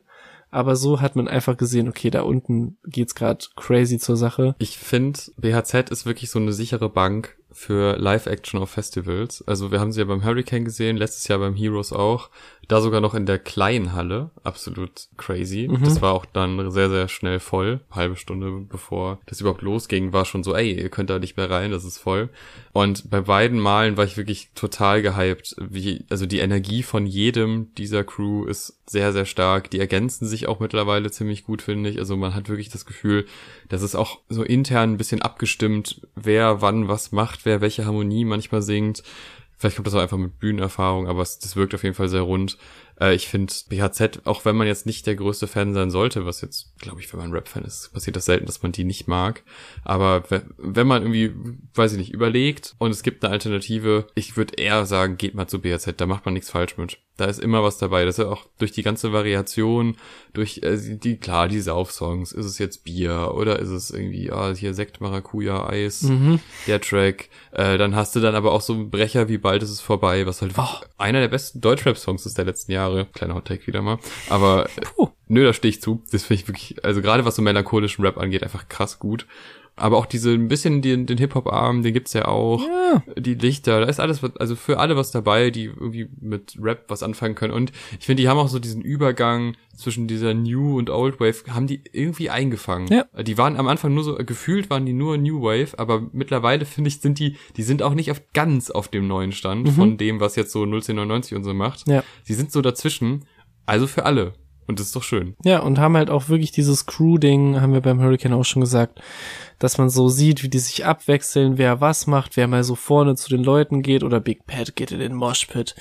Aber so hat man einfach gesehen, okay, da unten geht's gerade crazy zur Sache. Ich finde, BHZ ist wirklich so eine sichere Bank für Live-Action auf Festivals. Also wir haben sie ja beim Hurricane gesehen, letztes Jahr beim Heroes auch. Da sogar noch in der kleinen Halle. Absolut crazy. Mhm. Das war auch dann sehr, sehr schnell voll. Halbe Stunde bevor das überhaupt losging, war schon so, ey, ihr könnt da nicht mehr rein, das ist voll. Und bei beiden Malen war ich wirklich total gehypt. Wie, also die Energie von jedem dieser Crew ist sehr, sehr stark. Die ergänzen sich auch mittlerweile ziemlich gut, finde ich. Also man hat wirklich das Gefühl, das ist auch so intern ein bisschen abgestimmt, wer wann was macht, wer welche Harmonie manchmal singt. Vielleicht kommt das auch einfach mit Bühnenerfahrung, aber es, das wirkt auf jeden Fall sehr rund. Äh, ich finde BHZ, auch wenn man jetzt nicht der größte Fan sein sollte, was jetzt, glaube ich, wenn man Rap-Fan ist, passiert das selten, dass man die nicht mag. Aber wenn man irgendwie, weiß ich nicht, überlegt und es gibt eine Alternative, ich würde eher sagen, geht mal zu BHZ, da macht man nichts falsch mit. Da ist immer was dabei. Das ist ja auch durch die ganze Variation, durch äh, die, klar, die Saufsongs. Ist es jetzt Bier oder ist es irgendwie, ah, hier Sekt, Maracuja, Eis, mhm. der Track. Äh, dann hast du dann aber auch so einen Brecher wie Bald ist es vorbei, was halt oh. einer der besten Deutschrap-Songs ist der letzten Jahre. Kleiner Hottake wieder mal. Aber Puh. nö, da stehe ich zu. Das finde ich wirklich, also gerade was so melancholischen Rap angeht, einfach krass gut. Aber auch diese ein bisschen den, den Hip-Hop-Arm, den gibt's ja auch. Ja. Die Lichter, da ist alles, also für alle was dabei, die irgendwie mit Rap was anfangen können. Und ich finde, die haben auch so diesen Übergang zwischen dieser New und Old Wave, haben die irgendwie eingefangen. Ja. Die waren am Anfang nur so, gefühlt waren die nur New Wave, aber mittlerweile finde ich, sind die, die sind auch nicht auf, ganz auf dem neuen Stand mhm. von dem, was jetzt so 01099 und so macht. Ja. Sie sind so dazwischen. Also für alle. Und das ist doch schön. Ja, und haben halt auch wirklich dieses Crew-Ding, haben wir beim Hurricane auch schon gesagt, dass man so sieht, wie die sich abwechseln, wer was macht, wer mal so vorne zu den Leuten geht oder Big Pat geht in den Moshpit.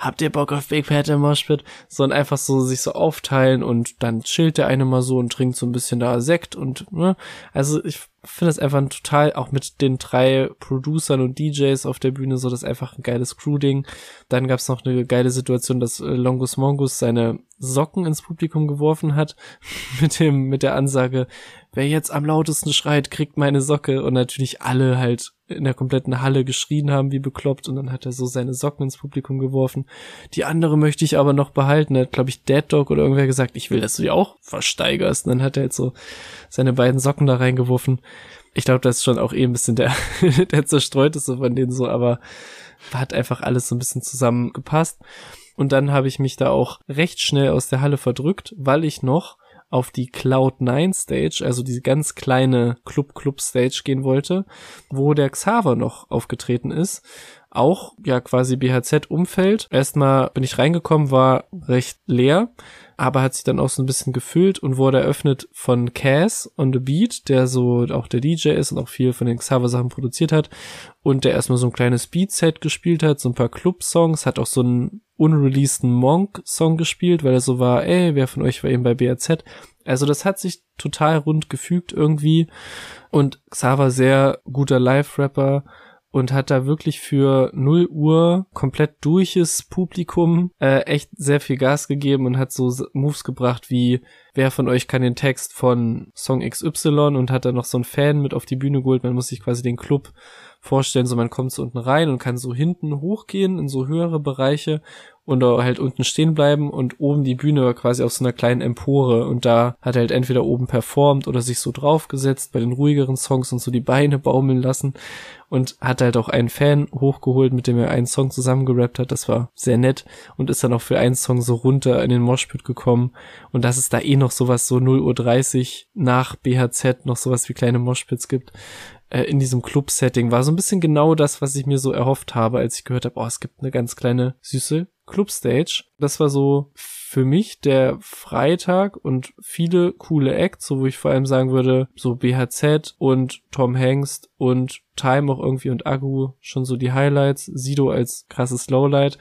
Habt ihr Bock auf Big Pat im Moshpit? So und einfach so sich so aufteilen und dann chillt der eine mal so und trinkt so ein bisschen da Sekt und, ne? Also ich finde es einfach ein total, auch mit den drei Producern und DJs auf der Bühne, so das einfach ein geiles Crew-Ding. Dann gab es noch eine geile Situation, dass äh, Longus Mongus seine Socken ins Publikum geworfen hat, mit dem, mit der Ansage, wer jetzt am lautesten schreit, kriegt meine Socke. Und natürlich alle halt in der kompletten Halle geschrien haben wie bekloppt und dann hat er so seine Socken ins Publikum geworfen. Die andere möchte ich aber noch behalten. Er hat, glaube ich, Dead Dog oder irgendwer gesagt, ich will, dass du die auch versteigerst. Und dann hat er jetzt so seine beiden Socken da reingeworfen. Ich glaube, das ist schon auch eh ein bisschen der, der zerstreuteste von denen so, aber hat einfach alles so ein bisschen zusammengepasst. Und dann habe ich mich da auch recht schnell aus der Halle verdrückt, weil ich noch auf die Cloud9 Stage, also diese ganz kleine Club-Club-Stage gehen wollte, wo der Xaver noch aufgetreten ist. Auch ja quasi BHZ-Umfeld. Erstmal bin ich reingekommen, war recht leer aber hat sich dann auch so ein bisschen gefüllt und wurde eröffnet von Cass on the Beat, der so auch der DJ ist und auch viel von den Xaver-Sachen produziert hat und der erstmal so ein kleines Beat-Set gespielt hat, so ein paar Club-Songs, hat auch so einen unreleaseden Monk-Song gespielt, weil er so war, ey, wer von euch war eben bei BRZ? Also das hat sich total rund gefügt irgendwie und Xaver sehr guter Live-Rapper, und hat da wirklich für 0 Uhr komplett durches Publikum äh, echt sehr viel Gas gegeben und hat so Moves gebracht wie wer von euch kann den Text von Song XY und hat da noch so einen Fan mit auf die Bühne geholt. Man muss sich quasi den Club vorstellen, so man kommt so unten rein und kann so hinten hochgehen in so höhere Bereiche und halt unten stehen bleiben und oben die Bühne war quasi auf so einer kleinen Empore und da hat er halt entweder oben performt oder sich so draufgesetzt bei den ruhigeren Songs und so die Beine baumeln lassen und hat halt auch einen Fan hochgeholt, mit dem er einen Song zusammengerappt hat. Das war sehr nett und ist dann auch für einen Song so runter in den Moshpit gekommen und dass es da eh noch sowas so 0.30 Uhr nach BHZ noch sowas wie kleine Moshpits gibt, äh, in diesem Club-Setting war so ein bisschen genau das, was ich mir so erhofft habe, als ich gehört habe, oh, es gibt eine ganz kleine süße Club-Stage. Das war so für mich der Freitag und viele coole Acts, so wo ich vor allem sagen würde, so BHZ und Tom Hengst und Time auch irgendwie und Agu schon so die Highlights, Sido als krasses Lowlight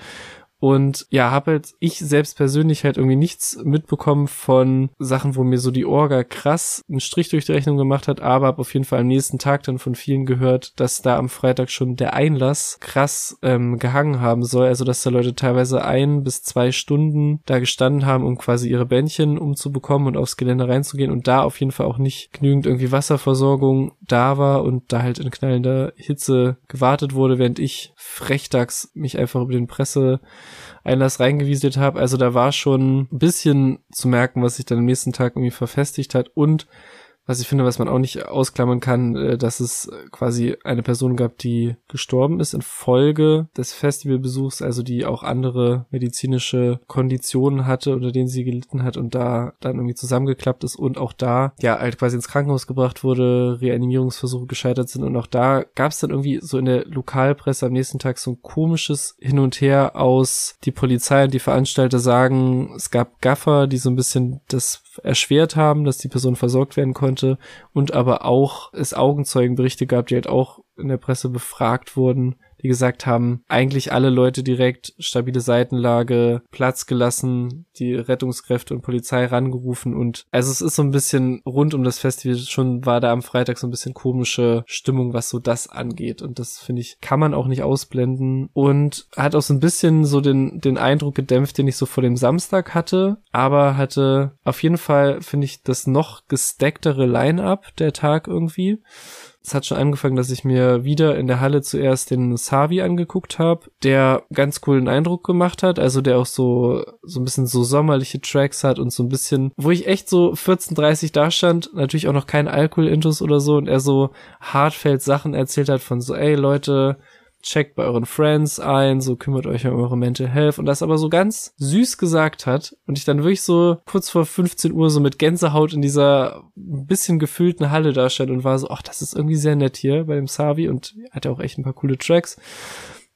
und ja, habe halt ich selbst persönlich halt irgendwie nichts mitbekommen von Sachen, wo mir so die Orga krass einen Strich durch die Rechnung gemacht hat, aber habe auf jeden Fall am nächsten Tag dann von vielen gehört, dass da am Freitag schon der Einlass krass ähm, gehangen haben soll. Also dass da Leute teilweise ein bis zwei Stunden da gestanden haben, um quasi ihre Bändchen umzubekommen und aufs Gelände reinzugehen und da auf jeden Fall auch nicht genügend irgendwie Wasserversorgung da war und da halt in knallender Hitze gewartet wurde, während ich frechtags mich einfach über den Presse Einlass reingewieselt habe. Also da war schon ein bisschen zu merken, was sich dann am nächsten Tag irgendwie verfestigt hat und was ich finde, was man auch nicht ausklammern kann, äh, dass es quasi eine Person gab, die gestorben ist in Folge des Festivalbesuchs, also die auch andere medizinische Konditionen hatte, unter denen sie gelitten hat und da dann irgendwie zusammengeklappt ist und auch da ja halt quasi ins Krankenhaus gebracht wurde, Reanimierungsversuche gescheitert sind und auch da gab es dann irgendwie so in der Lokalpresse am nächsten Tag so ein komisches Hin und Her aus die Polizei und die Veranstalter sagen, es gab Gaffer, die so ein bisschen das erschwert haben, dass die Person versorgt werden konnte und aber auch es Augenzeugenberichte gab, die halt auch in der Presse befragt wurden, die gesagt haben, eigentlich alle Leute direkt stabile Seitenlage, Platz gelassen, die Rettungskräfte und Polizei rangerufen und also es ist so ein bisschen rund um das Festival schon war da am Freitag so ein bisschen komische Stimmung, was so das angeht und das finde ich kann man auch nicht ausblenden und hat auch so ein bisschen so den den Eindruck gedämpft, den ich so vor dem Samstag hatte, aber hatte auf jeden Fall finde ich das noch gestecktere Line-up der Tag irgendwie. Es hat schon angefangen, dass ich mir wieder in der Halle zuerst den Savi angeguckt habe, der ganz coolen Eindruck gemacht hat, also der auch so so ein bisschen so sommerliche Tracks hat und so ein bisschen, wo ich echt so 14:30 da stand, natürlich auch noch kein Alkohol-Intus oder so und er so Hartfeld Sachen erzählt hat von so, ey Leute, checkt bei euren Friends ein, so kümmert euch um eure Mental Health und das aber so ganz süß gesagt hat und ich dann wirklich so kurz vor 15 Uhr so mit Gänsehaut in dieser ein bisschen gefühlten Halle da und war so, ach, das ist irgendwie sehr nett hier bei dem Savi und hat ja auch echt ein paar coole Tracks.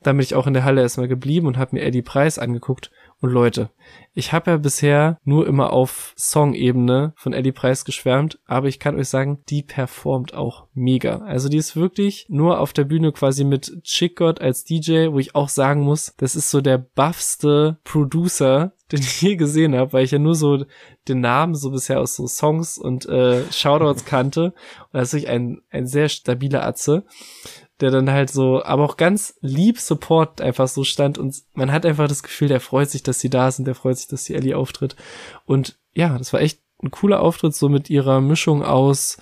Dann bin ich auch in der Halle erstmal geblieben und habe mir Eddie Preis angeguckt und Leute, ich habe ja bisher nur immer auf Song-Ebene von Eddie Price geschwärmt, aber ich kann euch sagen, die performt auch mega. Also die ist wirklich nur auf der Bühne quasi mit Chick God als DJ, wo ich auch sagen muss, das ist so der buffste Producer, den ich je gesehen habe, weil ich ja nur so den Namen so bisher aus so Songs und äh, Shoutouts kannte. Und das ist wirklich ein, ein sehr stabiler Atze der dann halt so, aber auch ganz lieb Support einfach so stand und man hat einfach das Gefühl, der freut sich, dass sie da sind, der freut sich, dass die Ellie auftritt. Und ja, das war echt ein cooler Auftritt, so mit ihrer Mischung aus,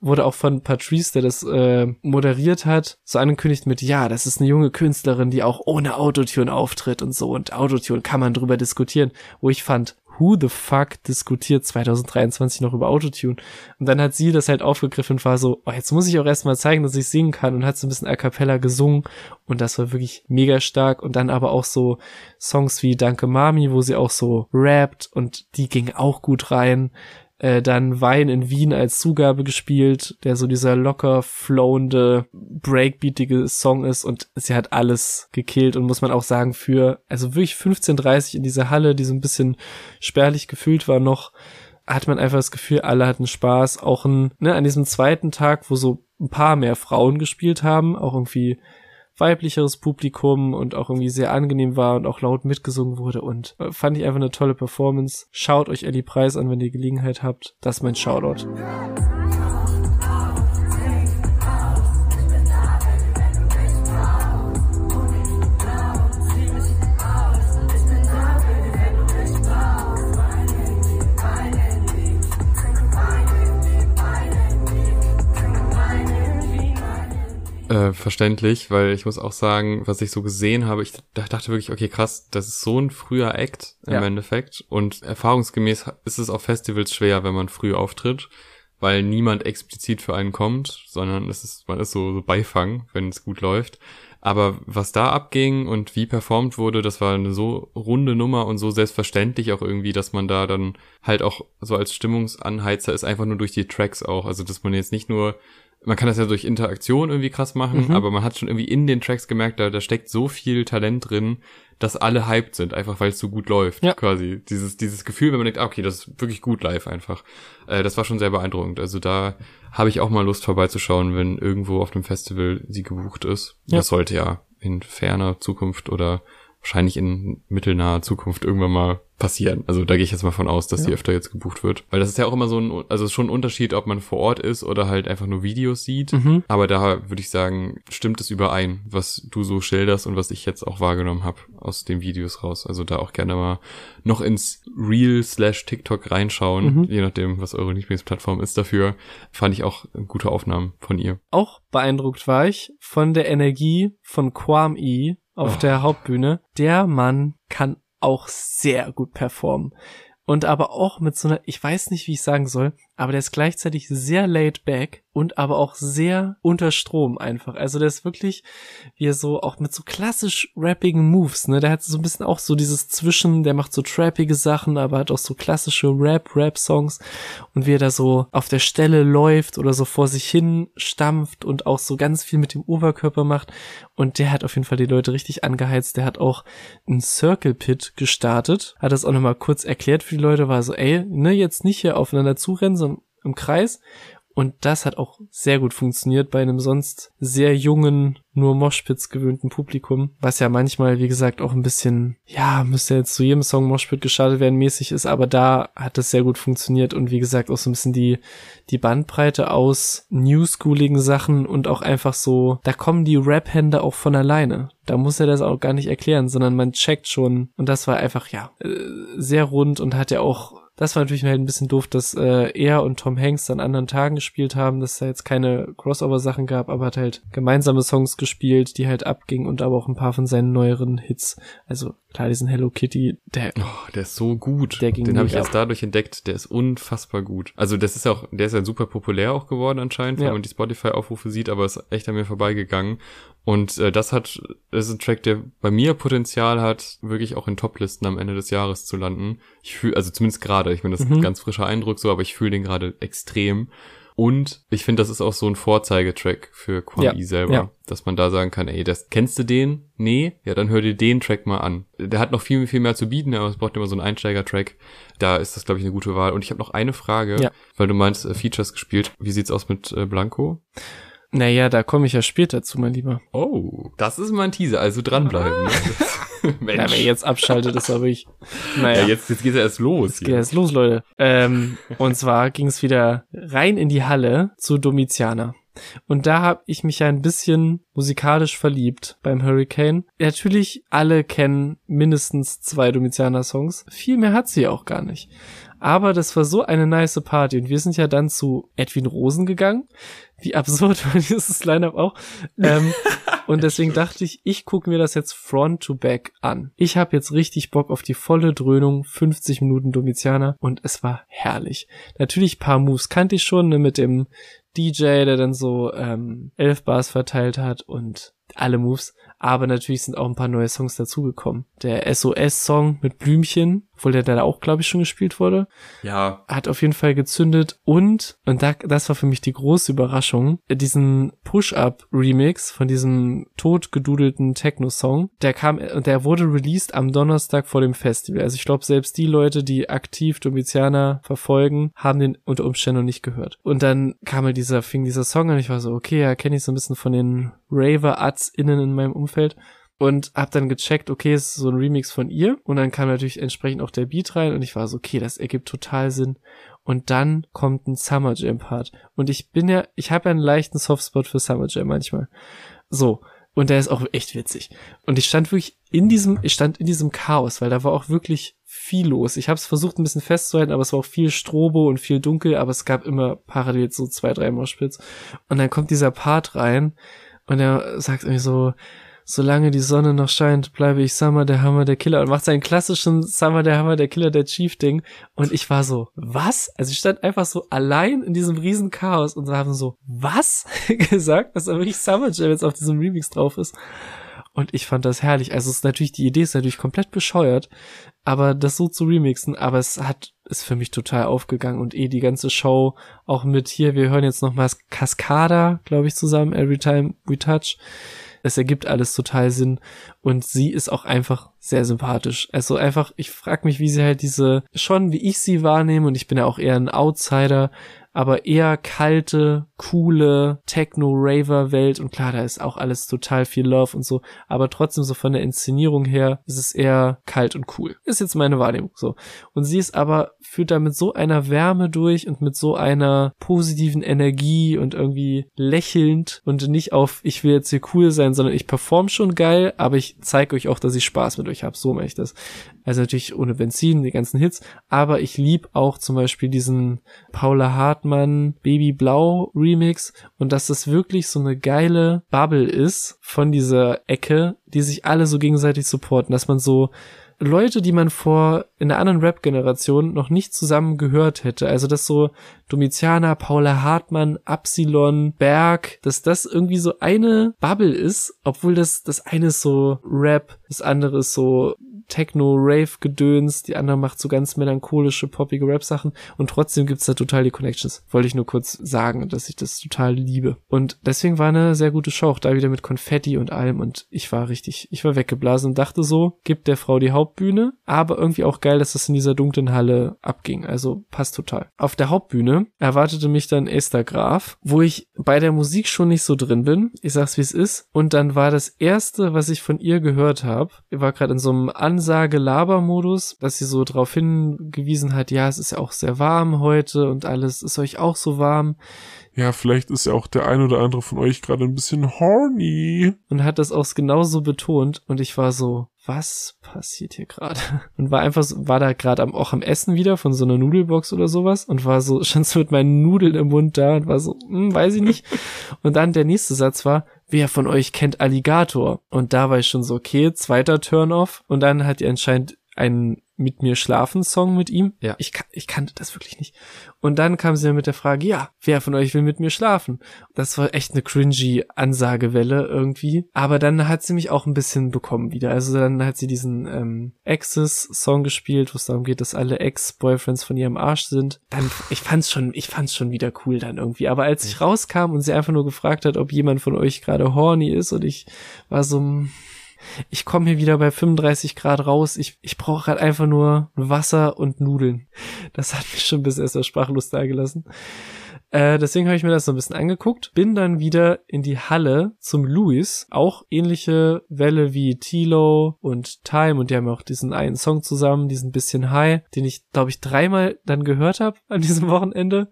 wurde auch von Patrice, der das äh, moderiert hat, so angekündigt mit, ja, das ist eine junge Künstlerin, die auch ohne Autotune auftritt und so und Autotune kann man drüber diskutieren, wo ich fand, who the fuck diskutiert 2023 noch über Autotune? Und dann hat sie das halt aufgegriffen und war so, oh, jetzt muss ich auch erstmal zeigen, dass ich singen kann und hat so ein bisschen a cappella gesungen. Und das war wirklich mega stark. Und dann aber auch so Songs wie Danke Mami, wo sie auch so rappt und die ging auch gut rein äh, dann Wein in Wien als Zugabe gespielt, der so dieser locker flowende, breakbeatige Song ist und sie hat alles gekillt und muss man auch sagen für, also wirklich 15.30 in dieser Halle, die so ein bisschen spärlich gefüllt war noch, hat man einfach das Gefühl, alle hatten Spaß, auch ein, ne, an diesem zweiten Tag, wo so ein paar mehr Frauen gespielt haben, auch irgendwie weiblicheres Publikum und auch irgendwie sehr angenehm war und auch laut mitgesungen wurde und äh, fand ich einfach eine tolle Performance. Schaut euch Ellie Preis an, wenn ihr Gelegenheit habt. Das ist mein Shoutout. Verständlich, weil ich muss auch sagen, was ich so gesehen habe, ich dachte wirklich, okay, krass, das ist so ein früher Act im ja. Endeffekt und erfahrungsgemäß ist es auf Festivals schwer, wenn man früh auftritt, weil niemand explizit für einen kommt, sondern es ist, man ist so, so Beifang, wenn es gut läuft. Aber was da abging und wie performt wurde, das war eine so runde Nummer und so selbstverständlich auch irgendwie, dass man da dann halt auch so als Stimmungsanheizer ist, einfach nur durch die Tracks auch. Also, dass man jetzt nicht nur man kann das ja durch Interaktion irgendwie krass machen, mhm. aber man hat schon irgendwie in den Tracks gemerkt, da, da steckt so viel Talent drin, dass alle hyped sind, einfach weil es so gut läuft, ja. quasi. Dieses, dieses Gefühl, wenn man denkt, ah, okay, das ist wirklich gut live einfach. Äh, das war schon sehr beeindruckend. Also da habe ich auch mal Lust vorbeizuschauen, wenn irgendwo auf dem Festival sie gebucht ist. Ja. Das sollte ja in ferner Zukunft oder wahrscheinlich in mittelnaher Zukunft irgendwann mal passieren. Also da gehe ich jetzt mal von aus, dass ja. die öfter jetzt gebucht wird. Weil das ist ja auch immer so ein, also es ist schon ein Unterschied, ob man vor Ort ist oder halt einfach nur Videos sieht. Mhm. Aber da würde ich sagen, stimmt es überein, was du so schilderst und was ich jetzt auch wahrgenommen habe aus den Videos raus. Also da auch gerne mal noch ins Reel slash TikTok reinschauen, mhm. je nachdem, was eure Lieblingsplattform ist dafür. Fand ich auch gute Aufnahmen von ihr. Auch beeindruckt war ich von der Energie von Quam E auf oh. der Hauptbühne. Der Mann kann auch sehr gut performen. Und aber auch mit so einer, ich weiß nicht, wie ich sagen soll, aber der ist gleichzeitig sehr laid back und aber auch sehr unter Strom einfach. Also der ist wirklich, wie er so auch mit so klassisch rappigen Moves, ne, der hat so ein bisschen auch so dieses Zwischen, der macht so trappige Sachen, aber hat auch so klassische Rap-Rap-Songs und wie er da so auf der Stelle läuft oder so vor sich hin stampft und auch so ganz viel mit dem Oberkörper macht. Und der hat auf jeden Fall die Leute richtig angeheizt. Der hat auch einen Circle Pit gestartet, hat das auch nochmal kurz erklärt für die Leute, war so, ey, ne, jetzt nicht hier aufeinander zurennen, im Kreis. Und das hat auch sehr gut funktioniert bei einem sonst sehr jungen, nur Moshpits gewöhnten Publikum, was ja manchmal, wie gesagt, auch ein bisschen, ja, müsste jetzt zu jedem Song Moshpit gestartet werden mäßig ist, aber da hat es sehr gut funktioniert und wie gesagt auch so ein bisschen die, die Bandbreite aus newschooligen Sachen und auch einfach so, da kommen die Rap-Hände auch von alleine. Da muss er das auch gar nicht erklären, sondern man checkt schon und das war einfach, ja, äh, sehr rund und hat ja auch das war natürlich halt ein bisschen doof, dass äh, er und Tom Hanks an anderen Tagen gespielt haben, dass da jetzt keine Crossover-Sachen gab, aber hat halt gemeinsame Songs gespielt, die halt abgingen und aber auch ein paar von seinen neueren Hits. Also klar, diesen Hello Kitty, der, oh, der ist so gut. Der ging Den habe ich erst dadurch entdeckt, der ist unfassbar gut. Also das ist auch, der ist ja super populär auch geworden anscheinend, ja. wenn man die Spotify-Aufrufe sieht, aber ist echt an mir vorbeigegangen. Und äh, das hat, das ist ein Track, der bei mir Potenzial hat, wirklich auch in Toplisten am Ende des Jahres zu landen. Ich fühle, also zumindest gerade, ich meine, das ist mhm. ein ganz frischer Eindruck so, aber ich fühle den gerade extrem. Und ich finde, das ist auch so ein Vorzeigetrack für Kwame ja, selber, ja. dass man da sagen kann, ey, das kennst du den? Nee? Ja, dann hör dir den Track mal an. Der hat noch viel, viel mehr zu bieten, aber es braucht immer so einen Einsteiger-Track. Da ist das, glaube ich, eine gute Wahl. Und ich habe noch eine Frage, ja. weil du meinst, äh, Features gespielt. Wie sieht's aus mit äh, Blanco? Naja, da komme ich ja später zu, mein Lieber. Oh, das ist mal ein Teaser, also dranbleiben. Mensch. Ja, wer jetzt abschaltet, ist aber ich. Naja. Ja, jetzt, jetzt geht's ja erst los. Jetzt geht erst los, Leute. Ähm, und zwar ging es wieder rein in die Halle zu Domitiana. Und da habe ich mich ja ein bisschen musikalisch verliebt beim Hurricane. Natürlich, alle kennen mindestens zwei Domitiana-Songs. Viel mehr hat sie auch gar nicht. Aber das war so eine nice Party und wir sind ja dann zu Edwin Rosen gegangen. Wie absurd war dieses Line-Up auch. Ähm, und deswegen dachte ich, ich gucke mir das jetzt front to back an. Ich habe jetzt richtig Bock auf die volle Dröhnung, 50 Minuten Domitianer und es war herrlich. Natürlich paar Moves kannte ich schon ne, mit dem DJ, der dann so ähm, elf Bars verteilt hat und alle Moves aber natürlich sind auch ein paar neue Songs dazugekommen. Der SOS-Song mit Blümchen, obwohl der da auch, glaube ich, schon gespielt wurde. Ja. Hat auf jeden Fall gezündet und, und da, das war für mich die große Überraschung, diesen Push-Up-Remix von diesem totgedudelten Techno-Song, der kam, und der wurde released am Donnerstag vor dem Festival. Also ich glaube, selbst die Leute, die aktiv Domitianer verfolgen, haben den unter Umständen noch nicht gehört. Und dann kam halt dieser, fing dieser Song an, ich war so, okay, ja, kenne ich so ein bisschen von den Raver-Ads innen in meinem Umfeld und hab dann gecheckt, okay, es ist so ein Remix von ihr und dann kam natürlich entsprechend auch der Beat rein und ich war so, okay, das ergibt total Sinn und dann kommt ein Summer Jam Part und ich bin ja, ich habe ja einen leichten Softspot für Summer Jam manchmal. So, und der ist auch echt witzig. Und ich stand wirklich in diesem, ich stand in diesem Chaos, weil da war auch wirklich viel los. Ich habe es versucht ein bisschen festzuhalten, aber es war auch viel Strobo und viel dunkel, aber es gab immer parallel so zwei, drei Moshpits. Und dann kommt dieser Part rein Und er sagt irgendwie so, solange die Sonne noch scheint, bleibe ich Summer der Hammer der Killer und macht seinen klassischen Summer der Hammer der Killer der Chief Ding und ich war so, was? Also ich stand einfach so allein in diesem riesen Chaos und haben so, was? gesagt, dass da wirklich Summer Jam jetzt auf diesem Remix drauf ist. Und ich fand das herrlich. Also es ist natürlich, die Idee ist natürlich komplett bescheuert, aber das so zu remixen, aber es hat, ist für mich total aufgegangen und eh die ganze Show auch mit hier, wir hören jetzt nochmals Cascada, glaube ich, zusammen, Every Time We Touch es ergibt alles total Sinn und sie ist auch einfach sehr sympathisch. Also einfach, ich frage mich, wie sie halt diese, schon wie ich sie wahrnehme und ich bin ja auch eher ein Outsider, aber eher kalte, coole Techno-Raver-Welt und klar, da ist auch alles total viel Love und so, aber trotzdem so von der Inszenierung her ist es eher kalt und cool. Ist jetzt meine Wahrnehmung so. Und sie ist aber, führt da mit so einer Wärme durch und mit so einer positiven Energie und irgendwie lächelnd und nicht auf, ich will jetzt hier cool sein, sondern ich perform schon geil, aber ich zeige euch auch, dass ich Spaß mit euch habe. So mache ich das. Also natürlich ohne Benzin, die ganzen Hits, aber ich lieb auch zum Beispiel diesen Paula Hartmann Baby Blau Remix. Und dass das wirklich so eine geile Bubble ist von dieser Ecke, die sich alle so gegenseitig supporten, dass man so Leute, die man vor in der anderen Rap-Generation noch nicht zusammen gehört hätte. Also dass so Domitiana, Paula Hartmann, Absilon, Berg, dass das irgendwie so eine Bubble ist, obwohl das das eine ist so Rap, das andere ist so Techno-Rave-Gedöns, die andere macht so ganz melancholische, poppige Rap-Sachen und trotzdem gibt's da total die Connections. Wollte ich nur kurz sagen, dass ich das total liebe. Und deswegen war eine sehr gute Show, auch da wieder mit Konfetti und allem und ich war richtig, ich war weggeblasen und dachte so, gibt der Frau die Hauptbühne, aber irgendwie auch geil, dass das in dieser dunklen Halle abging, also passt total. Auf der Hauptbühne erwartete mich dann Esther Graf, wo ich bei der Musik schon nicht so drin bin, ich sag's wie es ist, und dann war das erste, was ich von ihr gehört habe, war gerade in so einem Ansage-Laber-Modus, dass sie so darauf hingewiesen hat, ja, es ist ja auch sehr warm heute und alles ist euch auch so warm. Ja, vielleicht ist ja auch der ein oder andere von euch gerade ein bisschen horny. Und hat das auch genauso betont und ich war so, was passiert hier gerade? Und war einfach so, war da gerade am, auch am Essen wieder von so einer Nudelbox oder sowas und war so, schon so mit meinen Nudeln im Mund da und war so, hm, weiß ich nicht. Und dann der nächste Satz war, wer von euch kennt Alligator? Und da war ich schon so, okay, zweiter Turn-off. Und dann hat die anscheinend einen mit mir schlafen Song mit ihm. Ja. Ich, ich kannte das wirklich nicht. Und dann kam sie mit der Frage, ja, wer von euch will mit mir schlafen? Das war echt eine cringy Ansagewelle irgendwie. Aber dann hat sie mich auch ein bisschen bekommen wieder. Also dann hat sie diesen ähm, Exes-Song gespielt, wo es darum geht, dass alle Ex-Boyfriends von ihrem Arsch sind. Dann, ich fand's schon, ich fand's schon wieder cool dann irgendwie. Aber als ich rauskam und sie einfach nur gefragt hat, ob jemand von euch gerade horny ist und ich war so, ich komme hier wieder bei 35 Grad raus. Ich, ich brauche halt einfach nur Wasser und Nudeln. Das hat mich schon bis erst sprachlos dagelassen. Äh, deswegen habe ich mir das so ein bisschen angeguckt. Bin dann wieder in die Halle zum Louis. Auch ähnliche Welle wie Tilo und Time. Und die haben auch diesen einen Song zusammen, diesen bisschen High, den ich, glaube ich, dreimal dann gehört habe an diesem Wochenende,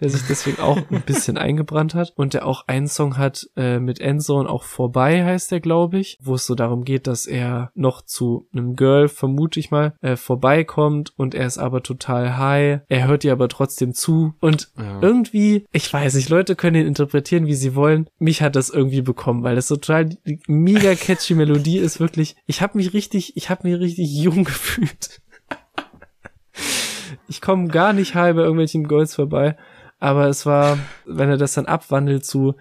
der sich deswegen auch ein bisschen eingebrannt hat. Und der auch einen Song hat äh, mit Endzone auch vorbei, heißt der, glaube ich, wo es so darum geht, dass er noch zu einem Girl, vermute ich mal, äh, vorbeikommt und er ist aber total high. Er hört ihr aber trotzdem zu. Und Ja. irgendwie irgendwie, ich weiß nicht, Leute können ihn interpretieren, wie sie wollen. Mich hat das irgendwie bekommen, weil das so total mega catchy Melodie ist, wirklich. Ich habe mich richtig, ich habe mich richtig jung gefühlt. Ich komme gar nicht halb bei irgendwelchen Girls vorbei, aber es war, wenn er das dann abwandelt zu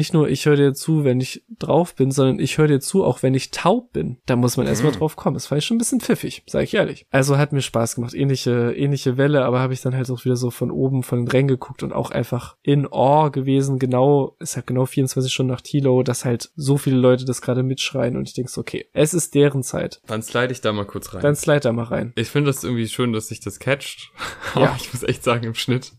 nicht nur ich höre dir zu, wenn ich drauf bin, sondern ich höre dir zu, auch wenn ich taub bin. Da muss man erstmal drauf kommen. Das fand ich schon ein bisschen pfiffig, sage ich ehrlich. Also hat mir Spaß gemacht. Ähnliche, ähnliche Welle, aber habe ich dann halt auch wieder so von oben von den Rängen geguckt und auch einfach in Awe gewesen. Genau, ist halt genau 24 Stunden nach Tilo, dass halt so viele Leute das gerade mitschreien und ich denk so, okay, es ist deren Zeit. Dann slide ich da mal kurz rein. Dann slide da mal rein. Ich finde das irgendwie schön, dass sich das catcht. Ja. Ich muss echt sagen, im Schnitt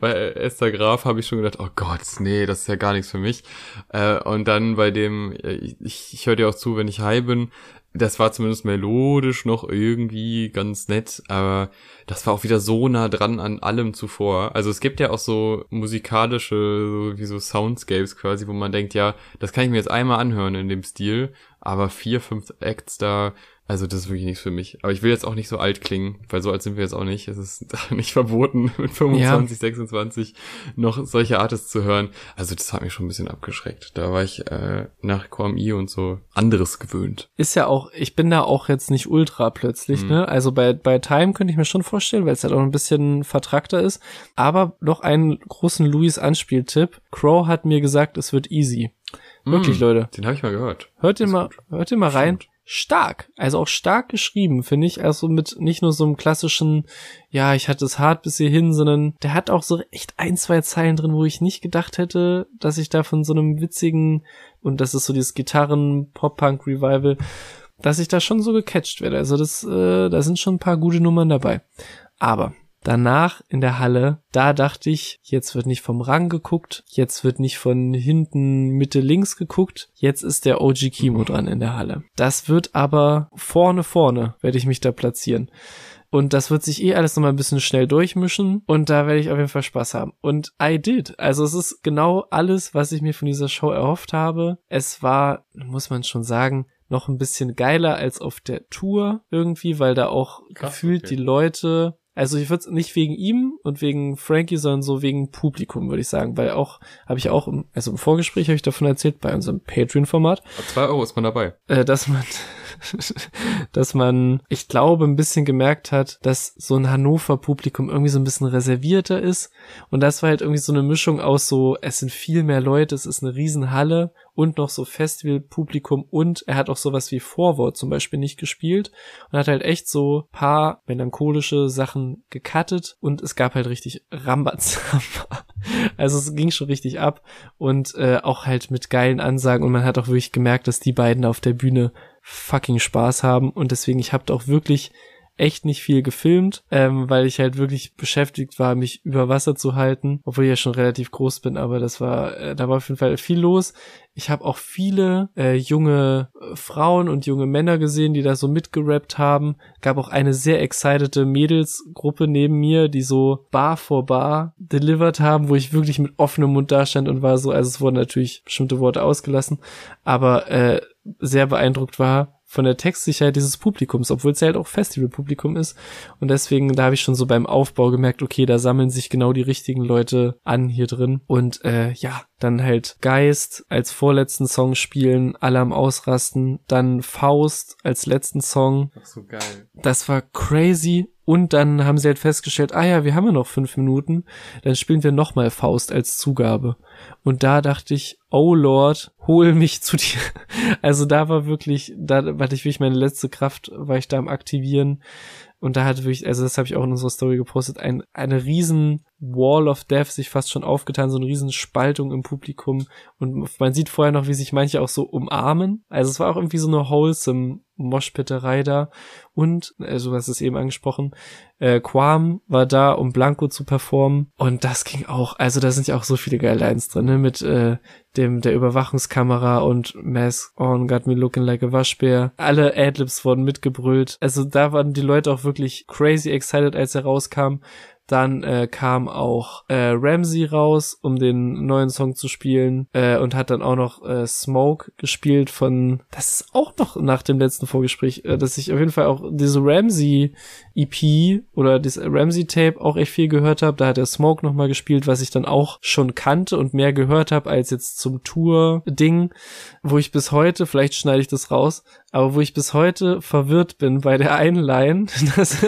bei Esther Graf habe ich schon gedacht, oh Gott, nee, das ist ja gar nichts für mich. Äh, und dann bei dem, äh, ich, ich höre dir auch zu, wenn ich high bin, das war zumindest melodisch noch irgendwie ganz nett, aber das war auch wieder so nah dran an allem zuvor. Also es gibt ja auch so musikalische, so wie so Soundscapes quasi, wo man denkt, ja, das kann ich mir jetzt einmal anhören in dem Stil, aber vier, fünf Acts da Also das ist wirklich nichts für mich. Aber ich will jetzt auch nicht so alt klingen, weil so alt sind wir jetzt auch nicht. Es ist nicht verboten, mit 25, ja. 26 noch solche Artists zu hören. Also das hat mich schon ein bisschen abgeschreckt. Da war ich äh, nach QMI und so anderes gewöhnt. Ist ja auch, ich bin da auch jetzt nicht ultra plötzlich, mhm. ne? Also bei, bei Time könnte ich mir schon vorstellen, weil es halt auch ein bisschen vertrackter ist. Aber noch einen großen Louis-Anspieltipp. Crow hat mir gesagt, es wird easy. Wirklich, mm, Leute. Den habe ich mal gehört. Hört ihr mal, hört ihr mal rein. Stark, also auch stark geschrieben, finde ich. Also mit nicht nur so einem klassischen, ja, ich hatte es hart bis hierhin, sondern der hat auch so echt ein, zwei Zeilen drin, wo ich nicht gedacht hätte, dass ich da von so einem witzigen, und das ist so dieses Gitarren-Pop-Punk-Revival, dass ich da schon so gecatcht werde. Also das, äh, da sind schon ein paar gute Nummern dabei. Aber Danach in der Halle, da dachte ich, jetzt wird nicht vom Rang geguckt, jetzt wird nicht von hinten Mitte links geguckt, jetzt ist der OG Kimo dran in der Halle. Das wird aber vorne vorne, werde ich mich da platzieren. Und das wird sich eh alles nochmal ein bisschen schnell durchmischen. Und da werde ich auf jeden Fall Spaß haben. Und I did. Also es ist genau alles, was ich mir von dieser Show erhofft habe. Es war, muss man schon sagen, noch ein bisschen geiler als auf der Tour irgendwie, weil da auch Krass, gefühlt okay. die Leute also ich würde nicht wegen ihm und wegen Frankie, sondern so wegen Publikum, würde ich sagen. Weil auch, habe ich auch, im, also im Vorgespräch habe ich davon erzählt, bei unserem Patreon-Format. Zwei Euro ist man dabei. Äh, dass man, dass man, ich glaube, ein bisschen gemerkt hat, dass so ein Hannover-Publikum irgendwie so ein bisschen reservierter ist. Und das war halt irgendwie so eine Mischung aus so, es sind viel mehr Leute, es ist eine Riesenhalle und noch so Festivalpublikum und er hat auch sowas wie Vorwort zum Beispiel nicht gespielt und hat halt echt so paar melancholische Sachen gecuttet und es gab halt richtig Rambazamba. Also es ging schon richtig ab und äh, auch halt mit geilen Ansagen und man hat auch wirklich gemerkt, dass die beiden auf der Bühne fucking Spaß haben und deswegen ich habe auch wirklich echt nicht viel gefilmt, ähm, weil ich halt wirklich beschäftigt war, mich über Wasser zu halten, obwohl ich ja schon relativ groß bin, aber das war, äh, da war auf jeden Fall viel los. Ich habe auch viele äh, junge äh, Frauen und junge Männer gesehen, die da so mitgerappt haben. Gab auch eine sehr excitede Mädelsgruppe neben mir, die so Bar vor Bar delivered haben, wo ich wirklich mit offenem Mund dastand und war so, also es wurden natürlich bestimmte Worte ausgelassen, aber äh, sehr beeindruckt war, von der Textsicherheit dieses Publikums, obwohl es ja halt auch Festivalpublikum ist. Und deswegen, da habe ich schon so beim Aufbau gemerkt, okay, da sammeln sich genau die richtigen Leute an hier drin. Und äh, ja, dann halt Geist als vorletzten Song spielen, alle am Ausrasten, dann Faust als letzten Song. Ach so geil. Das war crazy und dann haben sie halt festgestellt, ah ja, wir haben ja noch fünf Minuten, dann spielen wir nochmal Faust als Zugabe. Und da dachte ich, oh Lord, hol mich zu dir. Also da war wirklich, da hatte ich wirklich meine letzte Kraft, war ich da am Aktivieren. Und da hatte wirklich, also das habe ich auch in unserer Story gepostet, ein, eine riesen Wall of Death sich fast schon aufgetan, so eine riesen Spaltung im Publikum. Und man sieht vorher noch, wie sich manche auch so umarmen. Also es war auch irgendwie so eine wholesome Moshpitterei da. Und, also was ist eben angesprochen, äh, Quam war da, um Blanco zu performen. Und das ging auch, also da sind ja auch so viele geile Lines drin, ne? Mit äh, dem der Überwachungskamera und Mask on got me looking like a Waschbär. Alle Adlibs wurden mitgebrüllt. Also da waren die Leute auch wirklich crazy excited, als er rauskam. Dann äh, kam auch äh, Ramsey raus, um den neuen Song zu spielen äh, und hat dann auch noch äh, Smoke gespielt von, das ist auch noch nach dem letzten Vorgespräch, äh, dass ich auf jeden Fall auch diese Ramsey EP oder das Ramsey Tape auch echt viel gehört habe. Da hat er Smoke nochmal gespielt, was ich dann auch schon kannte und mehr gehört habe als jetzt zum Tour-Ding, wo ich bis heute, vielleicht schneide ich das raus, aber wo ich bis heute verwirrt bin bei der einen Line, dass,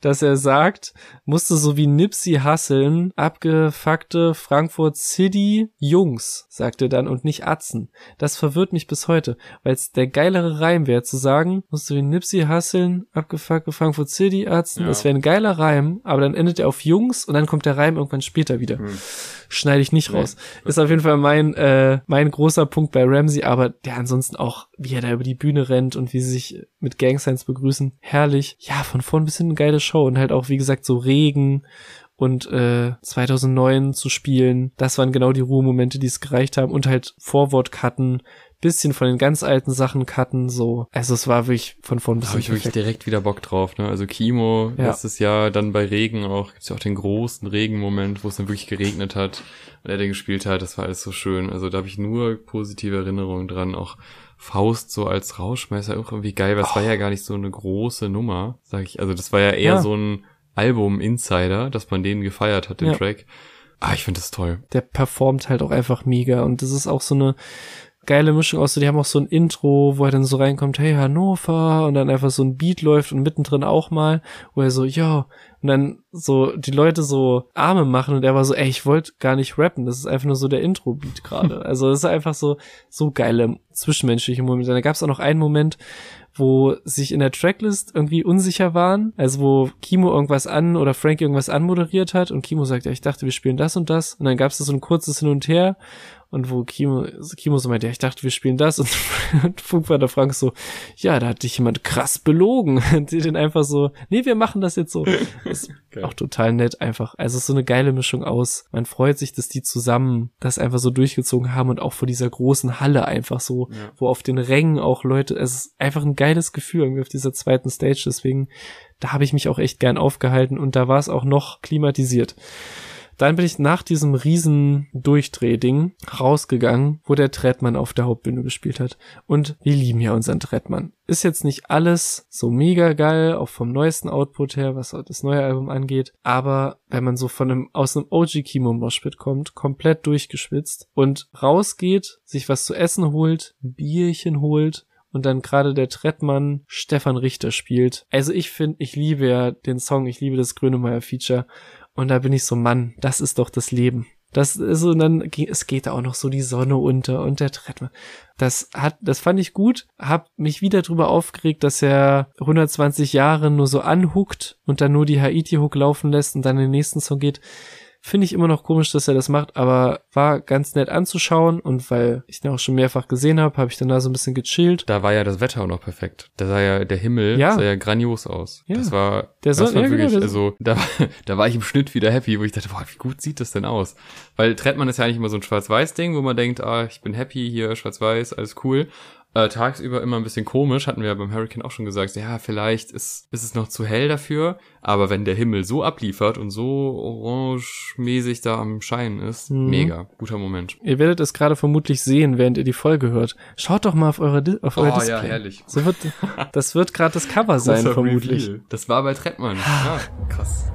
dass er sagt, musste so wie Nipsey hasseln, abgefuckte Frankfurt City Jungs, sagt er dann, und nicht Atzen. Das verwirrt mich bis heute, weil es der geilere Reim wäre, zu sagen, musste wie Nipsey hasseln, abgefuckte Frankfurt City Atzen. Ja. Das wäre ein geiler Reim, aber dann endet er auf Jungs und dann kommt der Reim irgendwann später wieder. Hm schneide ich nicht raus. Nee. Ist auf jeden Fall mein, äh, mein großer Punkt bei Ramsey, aber der ansonsten auch, wie er da über die Bühne rennt und wie sie sich mit Gang Signs begrüßen, herrlich. Ja, von vorn bis hinten eine geile Show und halt auch, wie gesagt, so Regen und äh, 2009 zu spielen, das waren genau die Ruhemomente, die es gereicht haben und halt Vorwort-Cutten, bisschen von den ganz alten Sachen cutten, so. Also es war wirklich von vorn bis Da habe ich wirklich direkt wieder Bock drauf, ne? Also Kimo Ja. letztes Jahr, dann bei Regen auch, gibt's ja auch den großen Regenmoment, wo es dann wirklich geregnet hat und er den gespielt hat, das war alles so schön. Also da habe ich nur positive Erinnerungen dran, auch Faust so als Rauschmeißer auch irgendwie geil, weil es war ja gar nicht so eine große Nummer, sag ich. Also das war ja eher Ja. so ein Album-Insider, dass man den gefeiert hat, den Ja. Track. Ah, ich finde das toll. der performt halt auch einfach mega und das ist auch so eine geile Mischung aus, die haben auch so ein Intro, wo er dann so reinkommt, hey Hannover und dann einfach so ein Beat läuft und mittendrin auch mal, wo er so, ja, und dann so die Leute so Arme machen und er war so, ey, ich wollte gar nicht rappen, das ist einfach nur so der Intro-Beat gerade. Also das ist einfach so, so geile zwischenmenschliche Momente. Da gab es auch noch einen Moment, wo sich in der Tracklist irgendwie unsicher waren, also wo Kimo irgendwas an oder Frankie irgendwas anmoderiert hat und Kimo sagt, ja, ich dachte, wir spielen das und das. Und dann gab es so ein kurzes Hin und Her und wo Kimo, Kimo so meinte, ja, ich dachte, wir spielen das und, und Funkvater Frank so, ja, da hat dich jemand krass belogen. Und die den einfach so, nee, wir machen das jetzt so. Das ist Geil. auch total nett einfach. Also es ist so eine geile Mischung aus. Man freut sich, dass die zusammen das einfach so durchgezogen haben und auch vor dieser großen Halle einfach so, Ja. wo auf den Rängen auch Leute, es ist einfach ein geiles Gefühl irgendwie auf dieser zweiten Stage. Deswegen, da habe ich mich auch echt gern aufgehalten und da war es auch noch klimatisiert. Dann bin ich nach diesem riesen Durchdrehding rausgegangen, wo der Trettmann auf der Hauptbühne gespielt hat. Und wir lieben ja unseren Trettmann. Ist jetzt nicht alles so mega geil, auch vom neuesten Output her, was das neue Album angeht. Aber wenn man so von einem, aus einem OG Kimo Moshpit kommt, komplett durchgeschwitzt und rausgeht, sich was zu essen holt, Bierchen holt, und dann gerade der Trettmann Stefan Richter spielt. Also ich finde, ich liebe ja den Song, ich liebe das Grönemeyer Feature und da bin ich so, Mann, das ist doch das Leben. Das ist so, und dann es geht da auch noch so die Sonne unter und der Trettmann. Das hat, das fand ich gut, hab mich wieder drüber aufgeregt, dass er 120 Jahre nur so anhuckt und dann nur die Haiti-Hook laufen lässt und dann den nächsten Song geht. Finde ich immer noch komisch, dass er das macht, aber war ganz nett anzuschauen und weil ich den auch schon mehrfach gesehen habe, habe ich dann da so ein bisschen gechillt. Da war ja das Wetter auch noch perfekt. Da sah ja der Himmel Ja. sah ja grandios aus. Ja. Das war, Der das war ja, genau, wirklich, der- also da, war- da war ich im Schnitt wieder happy, wo ich dachte, boah, wie gut sieht das denn aus? Weil Trettmann ist ja eigentlich immer so ein Schwarz-Weiß-Ding, wo man denkt, ah, ich bin happy hier, Schwarz-Weiß, alles cool. Äh, tagsüber immer ein bisschen komisch, hatten wir ja beim Hurricane auch schon gesagt, ja, vielleicht ist, ist es noch zu hell dafür, aber wenn der Himmel so abliefert und so orange-mäßig da am Scheinen ist, Mhm. mega, guter Moment. Ihr werdet es gerade vermutlich sehen, während ihr die Folge hört. Schaut doch mal auf eure, Di auf euer Oh, Display. ja, herrlich. So wird, das wird gerade das Cover sein, Großer vermutlich. Reveal. Das war bei Trettmann. Ah, krass.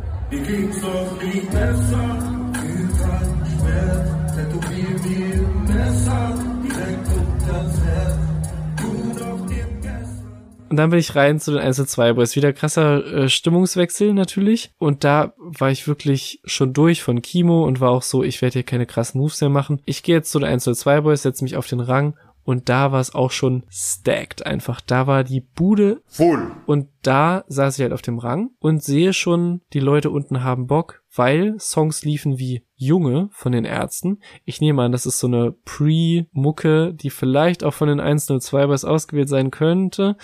Und dann bin ich rein zu den Einzel 2 Boys. Wieder krasser äh, Stimmungswechsel natürlich. Und da war ich wirklich schon durch von Kimo und war auch so, ich werde hier keine krassen Moves mehr machen. Ich gehe jetzt zu den Einzel 2 Boys, setze mich auf den Rang. Und da war es auch schon stacked einfach. Da war die Bude Full. Und da saß ich halt auf dem Rang und sehe schon, die Leute unten haben Bock, weil Songs liefen wie Junge von den Ärzten. Ich nehme an, das ist so eine Pre-Mucke, die vielleicht auch von den 102 Boys ausgewählt sein könnte.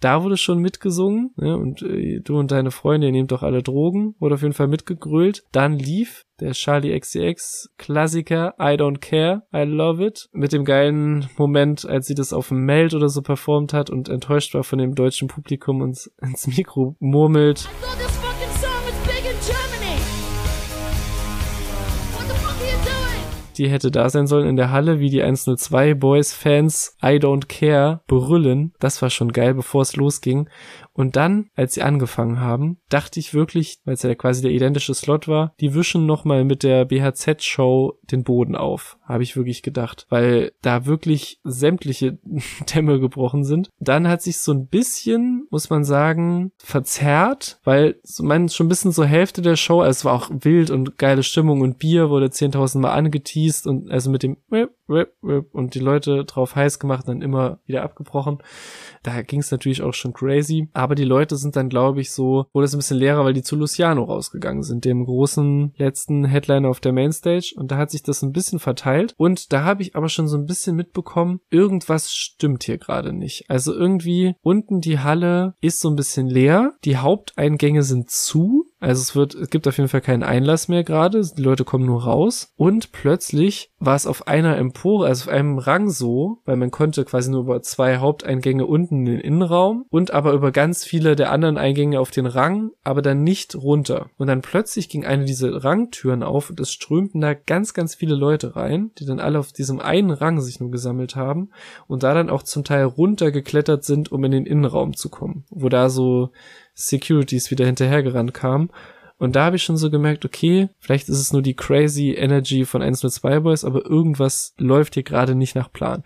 Da wurde schon mitgesungen, ne? und äh, du und deine Freunde, ihr nehmt doch alle Drogen, wurde auf jeden Fall mitgegrölt. Dann lief der Charlie XCX Klassiker I Don't Care, I Love It, mit dem geilen Moment, als sie das auf dem Meld oder so performt hat und enttäuscht war von dem deutschen Publikum und ins Mikro murmelt. Die hätte da sein sollen in der Halle, wie die 102 Boys Fans I Don't Care brüllen. Das war schon geil, bevor es losging. Und dann, als sie angefangen haben, dachte ich wirklich, weil es ja quasi der identische Slot war, die wischen nochmal mit der BHZ-Show den Boden auf. Habe ich wirklich gedacht. Weil da wirklich sämtliche Dämme gebrochen sind. Dann hat sich so ein bisschen, muss man sagen, verzerrt, weil so man schon ein bisschen so Hälfte der Show, also es war auch wild und geile Stimmung und Bier wurde 10.000 Mal angeteased und also mit dem und die Leute drauf heiß gemacht, dann immer wieder abgebrochen. Da ging es natürlich auch schon crazy. Aber die Leute sind dann, glaube ich, so, wurde es ein bisschen leerer, weil die zu Luciano rausgegangen sind, dem großen letzten Headliner auf der Mainstage. Und da hat sich das ein bisschen verteilt. Und da habe ich aber schon so ein bisschen mitbekommen, irgendwas stimmt hier gerade nicht. Also irgendwie unten die Halle ist so ein bisschen leer. Die Haupteingänge sind zu. Also es wird, es gibt auf jeden Fall keinen Einlass mehr gerade. Die Leute kommen nur raus. Und plötzlich war es auf einer Empore, also auf einem Rang so, weil man konnte quasi nur über zwei Haupteingänge unten in den Innenraum und aber über ganz viele der anderen Eingänge auf den Rang, aber dann nicht runter. Und dann plötzlich ging eine dieser Rangtüren auf und es strömten da ganz, ganz viele Leute rein, die dann alle auf diesem einen Rang sich nur gesammelt haben und da dann auch zum Teil runtergeklettert sind, um in den Innenraum zu kommen, wo da so Securities wieder hinterhergerannt kamen. Und da habe ich schon so gemerkt, okay, vielleicht ist es nur die crazy Energy von 102 Boys, aber irgendwas läuft hier gerade nicht nach Plan.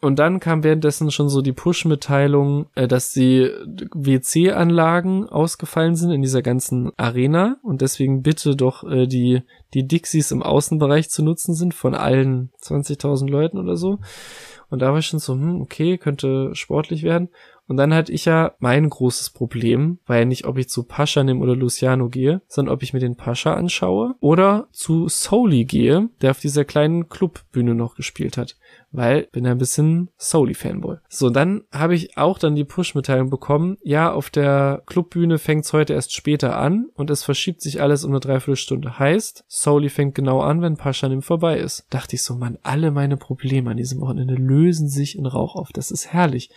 Und dann kam währenddessen schon so die Push-Mitteilung, äh, dass die WC-Anlagen ausgefallen sind in dieser ganzen Arena und deswegen bitte doch äh, die, die Dixies im Außenbereich zu nutzen sind von allen 20.000 Leuten oder so. Und da war ich schon so, hm, okay, könnte sportlich werden. Und dann hatte ich ja mein großes Problem, war ja nicht, ob ich zu Pascha nehme oder Luciano gehe, sondern ob ich mir den Pascha anschaue oder zu Soli gehe, der auf dieser kleinen Clubbühne noch gespielt hat. Weil bin ja ein bisschen Soli-Fanboy. So, dann habe ich auch dann die Push-Mitteilung bekommen, ja, auf der Clubbühne fängt's heute erst später an und es verschiebt sich alles um eine Dreiviertelstunde. Heißt, Soli fängt genau an, wenn Paschanim vorbei ist. Dachte ich so, man, alle meine Probleme an diesem Wochenende lösen sich in Rauch auf. Das ist herrlich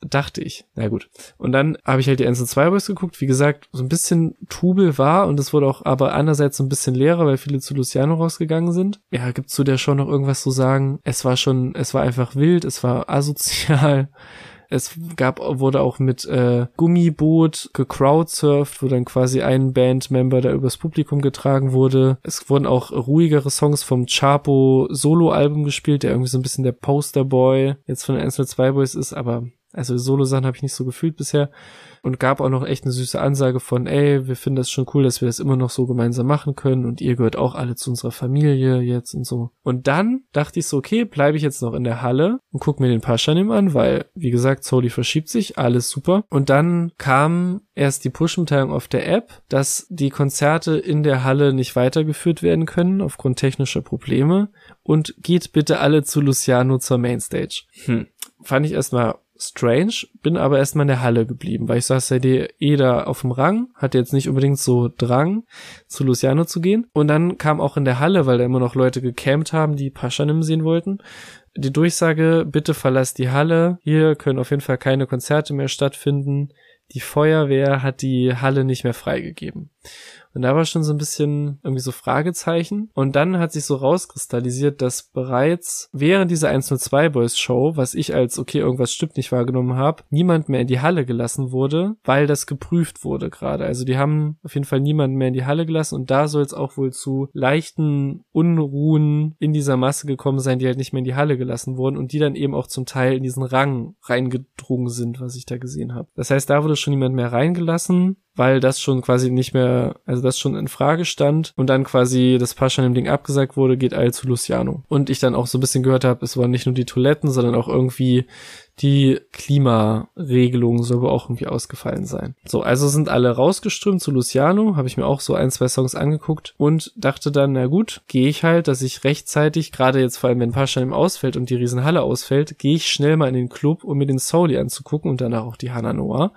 dachte ich. Na gut. Und dann habe ich halt die Ensign 2 Boys geguckt. Wie gesagt, so ein bisschen Tubel war und es wurde auch aber andererseits so ein bisschen leerer, weil viele zu Luciano rausgegangen sind. Ja, gibt's zu der Show noch irgendwas zu sagen? Es war schon, es war einfach wild, es war asozial. Es gab, wurde auch mit äh, Gummiboot gecrowdsurft, wo dann quasi ein Bandmember da übers Publikum getragen wurde. Es wurden auch ruhigere Songs vom Chapo Solo-Album gespielt, der irgendwie so ein bisschen der Posterboy jetzt von den 2 Boys ist, aber also Solo-Sachen habe ich nicht so gefühlt bisher und gab auch noch echt eine süße Ansage von, ey, wir finden das schon cool, dass wir das immer noch so gemeinsam machen können und ihr gehört auch alle zu unserer Familie jetzt und so. Und dann dachte ich so, okay, bleibe ich jetzt noch in der Halle und guck mir den Paschanim an, weil, wie gesagt, Soli verschiebt sich, alles super. Und dann kam erst die Push-Mitteilung auf der App, dass die Konzerte in der Halle nicht weitergeführt werden können aufgrund technischer Probleme und geht bitte alle zu Luciano zur Mainstage. Hm. Fand ich erstmal strange, bin aber erstmal in der Halle geblieben, weil ich saß ja eh da auf dem Rang, hatte jetzt nicht unbedingt so Drang, zu Luciano zu gehen. Und dann kam auch in der Halle, weil da immer noch Leute gecampt haben, die Paschanim sehen wollten, die Durchsage, bitte verlasst die Halle, hier können auf jeden Fall keine Konzerte mehr stattfinden. Die Feuerwehr hat die Halle nicht mehr freigegeben. Und da war schon so ein bisschen irgendwie so Fragezeichen. Und dann hat sich so rauskristallisiert, dass bereits während dieser 102 Boys Show, was ich als okay, irgendwas stimmt nicht wahrgenommen habe, niemand mehr in die Halle gelassen wurde, weil das geprüft wurde gerade. Also die haben auf jeden Fall niemanden mehr in die Halle gelassen und da soll es auch wohl zu leichten Unruhen in dieser Masse gekommen sein, die halt nicht mehr in die Halle gelassen wurden und die dann eben auch zum Teil in diesen Rang reingedrungen sind, was ich da gesehen habe. Das heißt, da wurde schon niemand mehr reingelassen weil das schon quasi nicht mehr, also das schon in Frage stand und dann quasi das Pascha dem Ding abgesagt wurde, geht all zu Luciano. Und ich dann auch so ein bisschen gehört habe, es waren nicht nur die Toiletten, sondern auch irgendwie die Klimaregelung soll wohl auch irgendwie ausgefallen sein. So, also sind alle rausgeströmt zu Luciano, habe ich mir auch so ein, zwei Songs angeguckt und dachte dann, na gut, gehe ich halt, dass ich rechtzeitig, gerade jetzt vor allem wenn Pascha im ausfällt und die Riesenhalle ausfällt, gehe ich schnell mal in den Club, um mir den Soli anzugucken und danach auch die Hannah Noah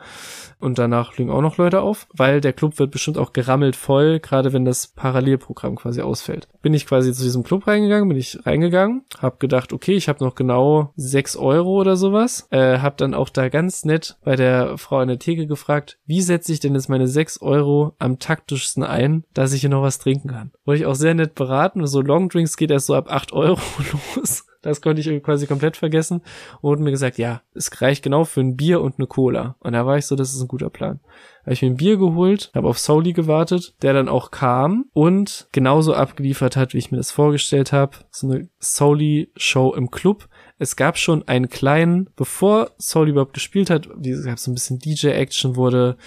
und danach fliegen auch noch Leute auf, weil der Club wird bestimmt auch gerammelt voll, gerade wenn das Parallelprogramm quasi ausfällt. Bin ich quasi zu diesem Club reingegangen, bin ich reingegangen, hab gedacht, okay, ich habe noch genau sechs Euro oder sowas, äh, hab dann auch da ganz nett bei der Frau an der Theke gefragt, wie setze ich denn jetzt meine sechs Euro am taktischsten ein, dass ich hier noch was trinken kann. Wurde ich auch sehr nett beraten, so Longdrinks geht erst so ab acht Euro los. Das konnte ich quasi komplett vergessen und wurde mir gesagt, ja, es reicht genau für ein Bier und eine Cola. Und da war ich so, das ist ein guter Plan. Habe ich mir ein Bier geholt, habe auf Soli gewartet, der dann auch kam und genauso abgeliefert hat, wie ich mir das vorgestellt habe. So eine Soli-Show im Club. Es gab schon einen kleinen, bevor Soli überhaupt gespielt hat, es gab so ein bisschen DJ-Action, wurde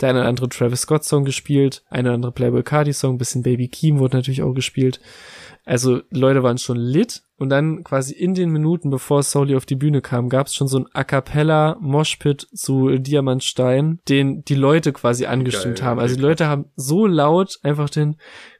der eine oder andere Travis Scott Song gespielt, eine oder andere Playboy Cardi Song, ein bisschen Baby Keem wurde natürlich auch gespielt. Also Leute waren schon lit Und dann quasi in den Minuten, bevor Soli auf die Bühne kam, gab es schon so ein A cappella Moshpit zu Diamantstein, den die Leute quasi angestimmt Geil, haben. Also die Leute haben so laut einfach den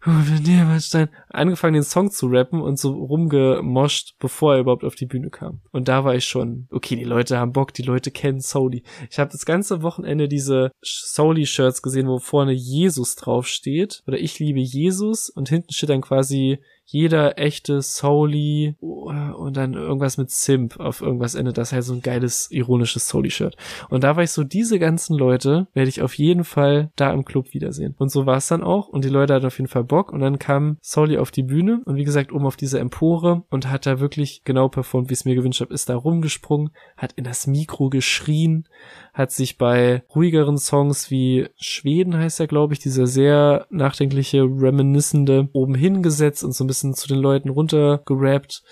Diamantstein angefangen, den Song zu rappen und so rumgemoscht, bevor er überhaupt auf die Bühne kam. Und da war ich schon, okay, die Leute haben Bock, die Leute kennen Soli. Ich habe das ganze Wochenende diese Soli-Shirts gesehen, wo vorne Jesus draufsteht. Oder ich liebe Jesus und hinten steht dann quasi jeder echte Soli und dann irgendwas mit Simp auf irgendwas endet. Das ist halt so ein geiles, ironisches Soli-Shirt. Und da war ich so, diese ganzen Leute werde ich auf jeden Fall da im Club wiedersehen. Und so war es dann auch. Und die Leute hatten auf jeden Fall Bock. Und dann kam Soli auf die Bühne und wie gesagt, oben auf diese Empore und hat da wirklich genau performt, wie ich es mir gewünscht habe, ist da rumgesprungen, hat in das Mikro geschrien, hat sich bei ruhigeren Songs wie Schweden heißt er, glaube ich, dieser sehr nachdenkliche, reminiscende, oben hingesetzt und so ein bisschen zu den Leuten runtergerappt.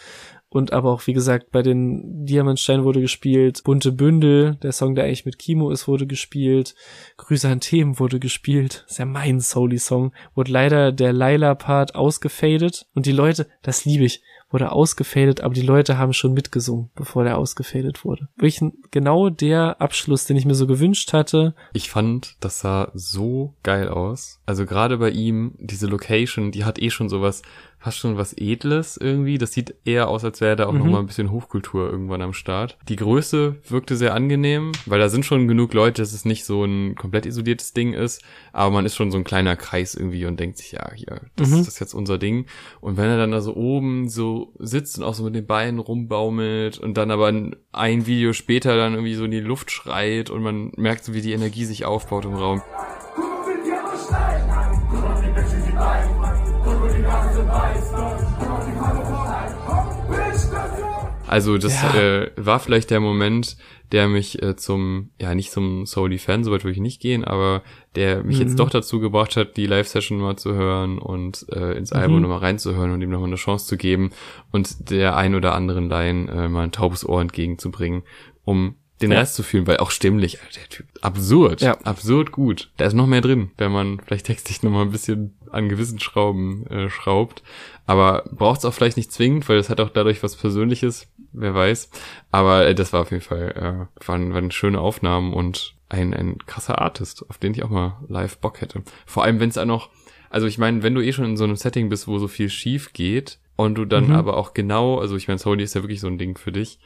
Und aber auch, wie gesagt, bei den Diamantstein wurde gespielt, Bunte Bündel, der Song, der eigentlich mit Kimo ist, wurde gespielt, Grüße an Themen wurde gespielt, ist ja mein Soli-Song, wurde leider der Laila-Part ausgefadet. Und die Leute, das liebe ich, wurde ausgefadet, aber die Leute haben schon mitgesungen, bevor der ausgefadet wurde. Wirklich genau der Abschluss, den ich mir so gewünscht hatte. Ich fand, das sah so geil aus. Also gerade bei ihm, diese Location, die hat eh schon sowas, fast schon was Edles irgendwie. Das sieht eher aus, als wäre da auch Mhm. noch mal ein bisschen Hochkultur irgendwann am Start. Die Größe wirkte sehr angenehm, weil da sind schon genug Leute, dass es nicht so ein komplett isoliertes Ding ist, aber man ist schon so ein kleiner Kreis irgendwie und denkt sich, ja, hier, das, Mhm. das ist jetzt unser Ding. Und wenn er dann da so oben so sitzt und auch so mit den Beinen rumbaumelt und dann aber ein- ein Video später dann irgendwie so in die Luft schreit und man merkt so, wie die Energie sich aufbaut im Raum. Also das Ja. äh, war vielleicht der Moment, der mich äh, zum, ja nicht zum Soli-Fan, soweit würde ich nicht gehen, aber der mich Mhm. jetzt doch dazu gebracht hat, die Live-Session mal zu hören und äh, ins Album Mhm. nochmal reinzuhören und ihm nochmal eine Chance zu geben und der ein oder anderen Line äh, mal ein taubes Ohr entgegenzubringen, um den Ja. Rest zu fühlen, weil auch stimmlich, Alter, der Typ, absurd, Ja. absurd gut. Da ist noch mehr drin, wenn man vielleicht textlich nochmal ein bisschen an gewissen Schrauben äh, schraubt. Aber braucht es auch vielleicht nicht zwingend, weil es hat auch dadurch was Persönliches, wer weiß. Aber äh, das war auf jeden Fall, äh, waren, waren schöne Aufnahmen und ein, ein krasser Artist, auf den ich auch mal live Bock hätte. Vor allem, wenn es auch noch, also ich meine, wenn du eh schon in so einem Setting bist, wo so viel schief geht und du dann Mhm. aber auch genau, also ich meine, Sony ist ja wirklich so ein Ding für dich,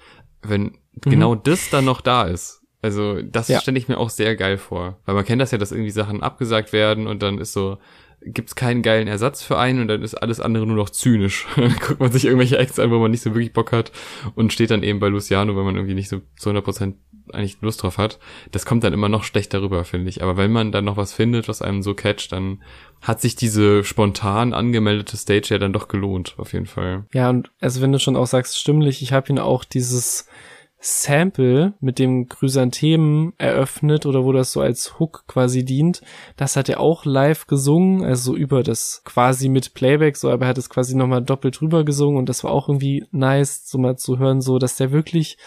wenn genau das dann noch da ist. Also das Ja. stelle ich mir auch sehr geil vor. Weil man kennt das ja, dass irgendwie Sachen abgesagt werden und dann ist so, gibt's keinen geilen Ersatz für einen und dann ist alles andere nur noch zynisch. dann guckt man sich irgendwelche Acts an, wo man nicht so wirklich Bock hat und steht dann eben bei Luciano, wenn man irgendwie nicht so zu 100% eigentlich Lust drauf hat. Das kommt dann immer noch schlechter rüber, finde ich. Aber wenn man dann noch was findet, was einem so catcht, dann hat sich diese spontan angemeldete Stage ja dann doch gelohnt, auf jeden Fall. Ja, und also wenn du schon auch sagst, stimmlich, ich habe ihn auch dieses Sample mit dem Chrysanthemen eröffnet oder wo das so als Hook quasi dient, das hat er auch live gesungen, also so über das quasi mit Playback, so, aber er hat es quasi nochmal doppelt drüber gesungen und das war auch irgendwie nice, so mal zu hören, so, dass der wirklich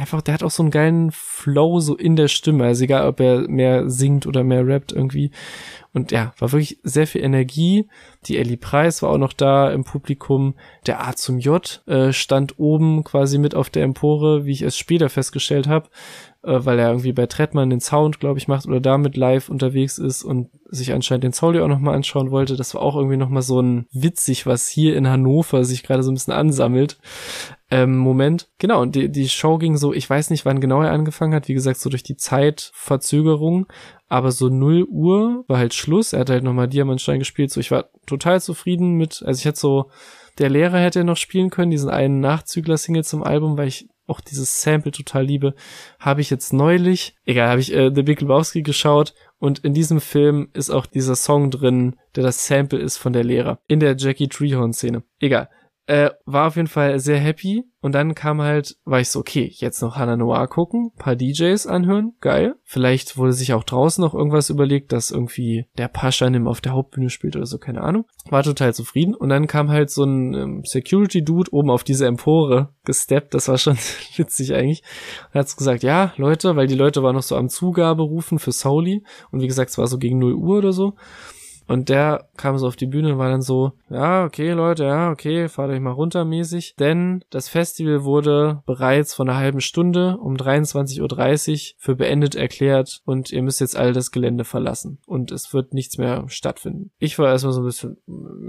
einfach, der hat auch so einen geilen Flow so in der Stimme, also egal, ob er mehr singt oder mehr rappt irgendwie. Und ja, war wirklich sehr viel Energie. Die Ellie Preis war auch noch da im Publikum. Der A zum J äh, stand oben quasi mit auf der Empore, wie ich es später festgestellt habe, äh, weil er irgendwie bei Trettmann den Sound, glaube ich, macht oder damit live unterwegs ist und sich anscheinend den Soli auch nochmal anschauen wollte. Das war auch irgendwie nochmal so ein witzig, was hier in Hannover sich gerade so ein bisschen ansammelt ähm, Moment. Genau, und die, die Show ging so, ich weiß nicht, wann genau er angefangen hat, wie gesagt, so durch die Zeitverzögerung, aber so 0 Uhr war halt Schluss. Er hat halt nochmal Diamantstein gespielt, so ich war total zufrieden mit, also ich hätte so, der Lehrer hätte noch spielen können, diesen einen Nachzügler-Single zum Album, weil ich auch dieses Sample total liebe, habe ich jetzt neulich, egal, habe ich äh, The Big Lebowski geschaut und in diesem Film ist auch dieser Song drin, der das Sample ist von der Lehrer, in der Jackie Treehorn-Szene. Egal. Äh, war auf jeden Fall sehr happy. Und dann kam halt, war ich so, okay, jetzt noch Hannah Noir gucken, paar DJs anhören, geil. Vielleicht wurde sich auch draußen noch irgendwas überlegt, dass irgendwie der Paschanim auf der Hauptbühne spielt oder so, keine Ahnung. War total zufrieden. Und dann kam halt so ein ähm, Security-Dude oben auf diese Empore gesteppt, das war schon witzig eigentlich. Und hat so gesagt, ja, Leute, weil die Leute waren noch so am Zugaberufen für Soli. Und wie gesagt, es war so gegen 0 Uhr oder so. Und der kam so auf die Bühne und war dann so, ja, okay, Leute, ja, okay, fahrt euch mal runter mäßig. Denn das Festival wurde bereits vor einer halben Stunde um 23.30 Uhr für beendet erklärt und ihr müsst jetzt all das Gelände verlassen. Und es wird nichts mehr stattfinden. Ich war erstmal so ein bisschen,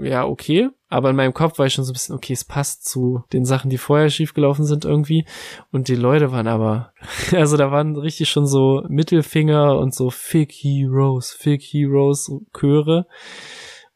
ja, okay. Aber in meinem Kopf war ich schon so ein bisschen, okay, es passt zu den Sachen, die vorher schiefgelaufen sind irgendwie. Und die Leute waren aber, also da waren richtig schon so Mittelfinger und so Fig Heroes, Fig Heroes Chöre.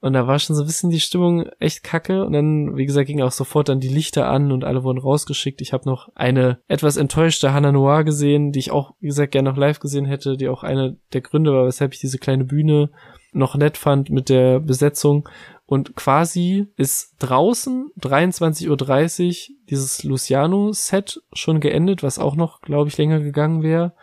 Und da war schon so ein bisschen die Stimmung echt kacke. Und dann, wie gesagt, ging auch sofort dann die Lichter an und alle wurden rausgeschickt. Ich habe noch eine etwas enttäuschte Hannah Noir gesehen, die ich auch, wie gesagt, gerne noch live gesehen hätte, die auch eine der Gründe war, weshalb ich diese kleine Bühne noch nett fand mit der Besetzung. Und quasi ist draußen 23.30 Uhr dieses Luciano-Set schon geendet, was auch noch, glaube ich, länger gegangen wäre.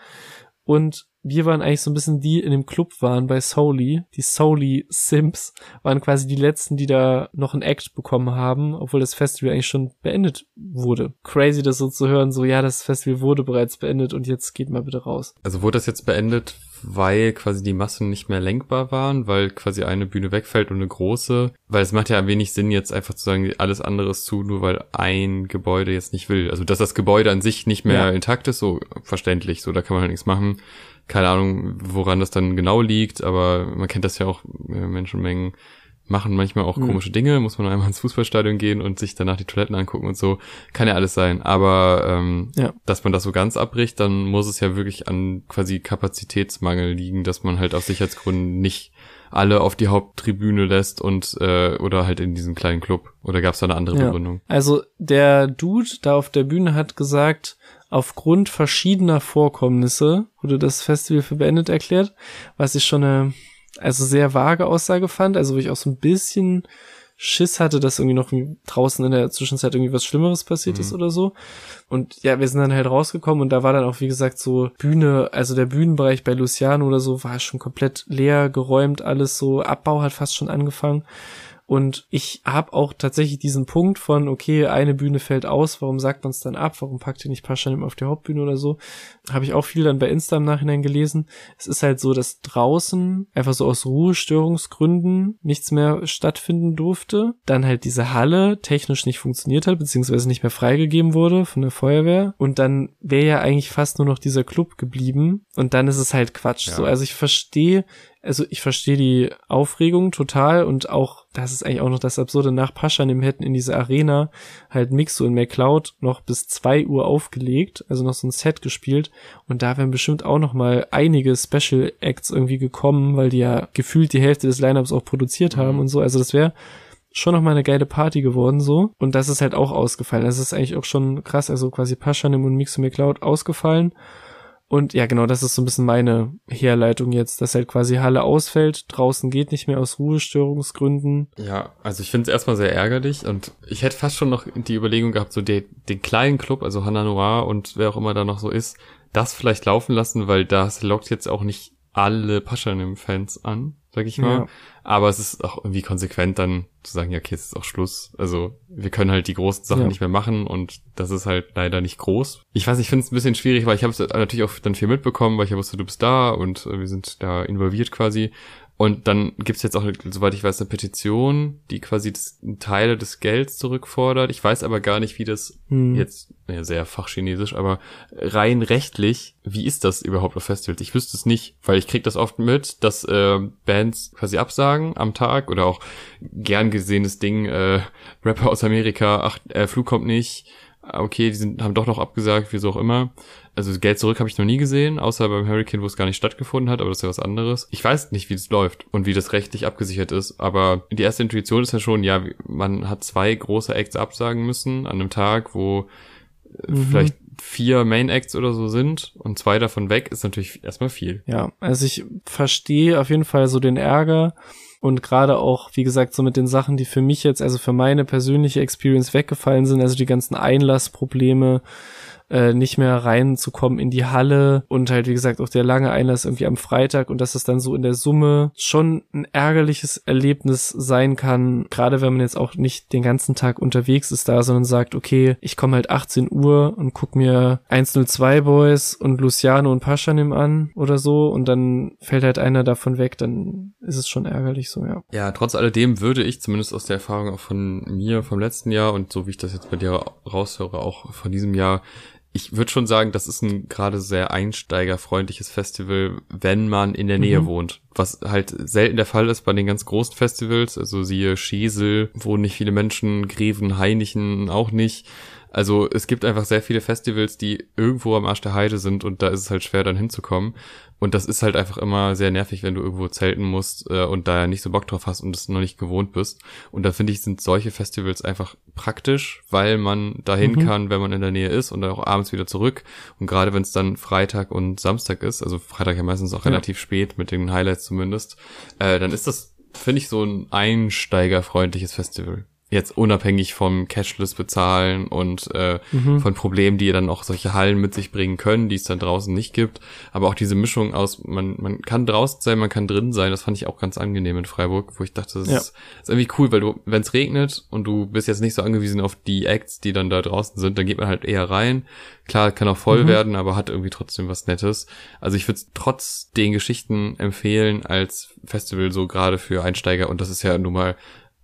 Und wir waren eigentlich so ein bisschen die in dem Club waren bei Soli. Die Soli Sims waren quasi die letzten, die da noch ein Act bekommen haben, obwohl das Festival eigentlich schon beendet wurde. Crazy, das so zu hören, so ja, das Festival wurde bereits beendet und jetzt geht mal bitte raus. Also wurde das jetzt beendet, weil quasi die Massen nicht mehr lenkbar waren, weil quasi eine Bühne wegfällt und eine große. Weil es macht ja wenig Sinn, jetzt einfach zu sagen, alles andere ist zu, nur weil ein Gebäude jetzt nicht will. Also dass das Gebäude an sich nicht mehr Ja. intakt ist, so verständlich, so da kann man halt nichts machen. Keine Ahnung, woran das dann genau liegt, aber man kennt das ja auch, äh, Menschenmengen machen manchmal auch Mhm. komische Dinge, muss man einmal ins Fußballstadion gehen und sich danach die Toiletten angucken und so. Kann ja alles sein. Aber ähm, Ja. dass man das so ganz abbricht, dann muss es ja wirklich an quasi Kapazitätsmangel liegen, dass man halt aus Sicherheitsgründen nicht alle auf die Haupttribüne lässt und äh, oder halt in diesen kleinen Club. Oder gab es da eine andere Ja. Begründung? Also der Dude da auf der Bühne hat gesagt, aufgrund verschiedener Vorkommnisse wurde das Festival für beendet erklärt, was ich schon eine also sehr vage Aussage fand, also wo ich auch so ein bisschen Schiss hatte, dass irgendwie noch draußen in der Zwischenzeit irgendwie was Schlimmeres passiert ist oder so. Und ja, wir sind dann halt rausgekommen und da war dann auch, wie gesagt, so Bühne, also der Bühnenbereich bei Luciano oder so war schon komplett leer, geräumt, alles so, Abbau hat fast schon angefangen. Und ich habe auch tatsächlich diesen Punkt von, okay, eine Bühne fällt aus, warum sagt man es dann ab? Warum packt ihr nicht Paschanim auf die Hauptbühne oder so? Habe ich auch viel dann bei Insta im Nachhinein gelesen. Es ist halt so, dass draußen einfach so aus Ruhestörungsgründen nichts mehr stattfinden durfte. Dann halt diese Halle technisch nicht funktioniert hat, beziehungsweise nicht mehr freigegeben wurde von der Feuerwehr. Und dann wäre ja eigentlich fast nur noch dieser Club geblieben. Und dann ist es halt Quatsch. Ja. So, also ich verstehe, also ich verstehe die Aufregung total und auch, das ist eigentlich auch noch das Absurde, nach Paschanim hätten in diese Arena halt Mixo und McCloud noch bis zwei Uhr aufgelegt, also noch so ein Set gespielt. Und da wären bestimmt auch noch mal einige Special Acts irgendwie gekommen, weil die ja gefühlt die Hälfte des Lineups auch produziert haben und so, also das wäre schon noch mal eine geile Party geworden so. Und das ist halt auch ausgefallen. Das ist eigentlich auch schon krass, also quasi Paschanim und Mixo McCloud ausgefallen und ja, genau, das ist so ein bisschen meine Herleitung jetzt, dass halt quasi Halle ausfällt, draußen geht nicht mehr aus Ruhestörungsgründen. Ja, also ich finde es erstmal sehr ärgerlich und ich hätte fast schon noch die Überlegung gehabt, so den, den kleinen Club, also Hannah Noir und wer auch immer da noch so ist, das vielleicht laufen lassen, weil das lockt jetzt auch nicht alle Paschanim-Fans an, sag ich mal. Ja. Aber es ist auch irgendwie konsequent dann zu sagen, ja, okay, jetzt ist auch Schluss. Also wir können halt die großen Sachen Ja. nicht mehr machen und das ist halt leider nicht groß. Ich weiß, ich finde es ein bisschen schwierig, weil ich habe es natürlich auch dann viel mitbekommen, weil ich ja wusste, du bist da und äh, wir sind da involviert quasi. Und dann gibt's jetzt auch, soweit ich weiß, eine Petition, die quasi das, Teile des Gelds zurückfordert. Ich weiß aber gar nicht, wie das Hm. jetzt, ja, sehr fachchinesisch, aber rein rechtlich, wie ist das überhaupt auf Festivals? Ich wüsste es nicht, weil ich krieg das oft mit, dass äh, Bands quasi absagen am Tag oder auch gern gesehenes Ding, äh, Rapper aus Amerika, ach, äh, Flug kommt nicht, okay, die sind, haben doch noch abgesagt, wieso auch immer. Also Geld zurück habe ich noch nie gesehen, außer beim Hurricane, wo es gar nicht stattgefunden hat, aber das ist ja was anderes. Ich weiß nicht, wie das läuft und wie das rechtlich abgesichert ist, aber die erste Intuition ist ja schon, ja, man hat zwei große Acts absagen müssen an einem Tag, wo äh, Mhm. vielleicht vier Main Acts oder so sind und zwei davon weg, ist natürlich erstmal viel. Ja, also ich verstehe auf jeden Fall so den Ärger und gerade auch, wie gesagt, so mit den Sachen, die für mich jetzt, also für meine persönliche Experience weggefallen sind, also die ganzen Einlassprobleme, äh, nicht mehr reinzukommen in die Halle. Und halt, wie gesagt, auch der lange Einlass irgendwie am Freitag und dass es dann so in der Summe schon ein ärgerliches Erlebnis sein kann, gerade wenn man jetzt auch nicht den ganzen Tag unterwegs ist da, sondern sagt, okay, ich komme halt 18 Uhr und guck mir 102 Boys und Luciano und Paschanim an oder so. Und dann fällt halt einer davon weg, dann ist es schon ärgerlich so, ja. Ja, trotz alledem würde ich zumindest aus der Erfahrung auch von mir vom letzten Jahr und so wie ich das jetzt bei dir raushöre, auch von diesem Jahr, ich würde schon sagen, das ist ein gerade sehr einsteigerfreundliches Festival, wenn man in der Nähe Mhm. wohnt. Was halt selten der Fall ist bei den ganz großen Festivals, also siehe Schesel, wo nicht viele Menschen, Greven, Heinichen auch nicht. Also es gibt einfach sehr viele Festivals, die irgendwo am Arsch der Heide sind und da ist es halt schwer dann hinzukommen. Und das ist halt einfach immer sehr nervig, wenn du irgendwo zelten musst äh, und da ja nicht so Bock drauf hast und es noch nicht gewohnt bist. Und da finde ich, sind solche Festivals einfach praktisch, weil man dahin Mhm. kann, wenn man in der Nähe ist und dann auch abends wieder zurück. Und gerade wenn es dann Freitag und Samstag ist, also Freitag ja meistens auch Ja. relativ spät mit den Highlights zumindest, äh, dann ist das, finde ich, so ein einsteigerfreundliches Festival. Jetzt unabhängig vom Cashless bezahlen und äh, Mhm. von Problemen, die dann auch solche Hallen mit sich bringen können, die es dann draußen nicht gibt. Aber auch diese Mischung aus, man, man kann draußen sein, man kann drin sein, das fand ich auch ganz angenehm in Freiburg, wo ich dachte, das Ja. ist, ist irgendwie cool, weil du, wenn es regnet und du bist jetzt nicht so angewiesen auf die Acts, die dann da draußen sind, dann geht man halt eher rein. Klar, kann auch voll Mhm. werden, aber hat irgendwie trotzdem was Nettes. Also ich würde es trotz den Geschichten empfehlen als Festival so gerade für Einsteiger und das ist ja nun mal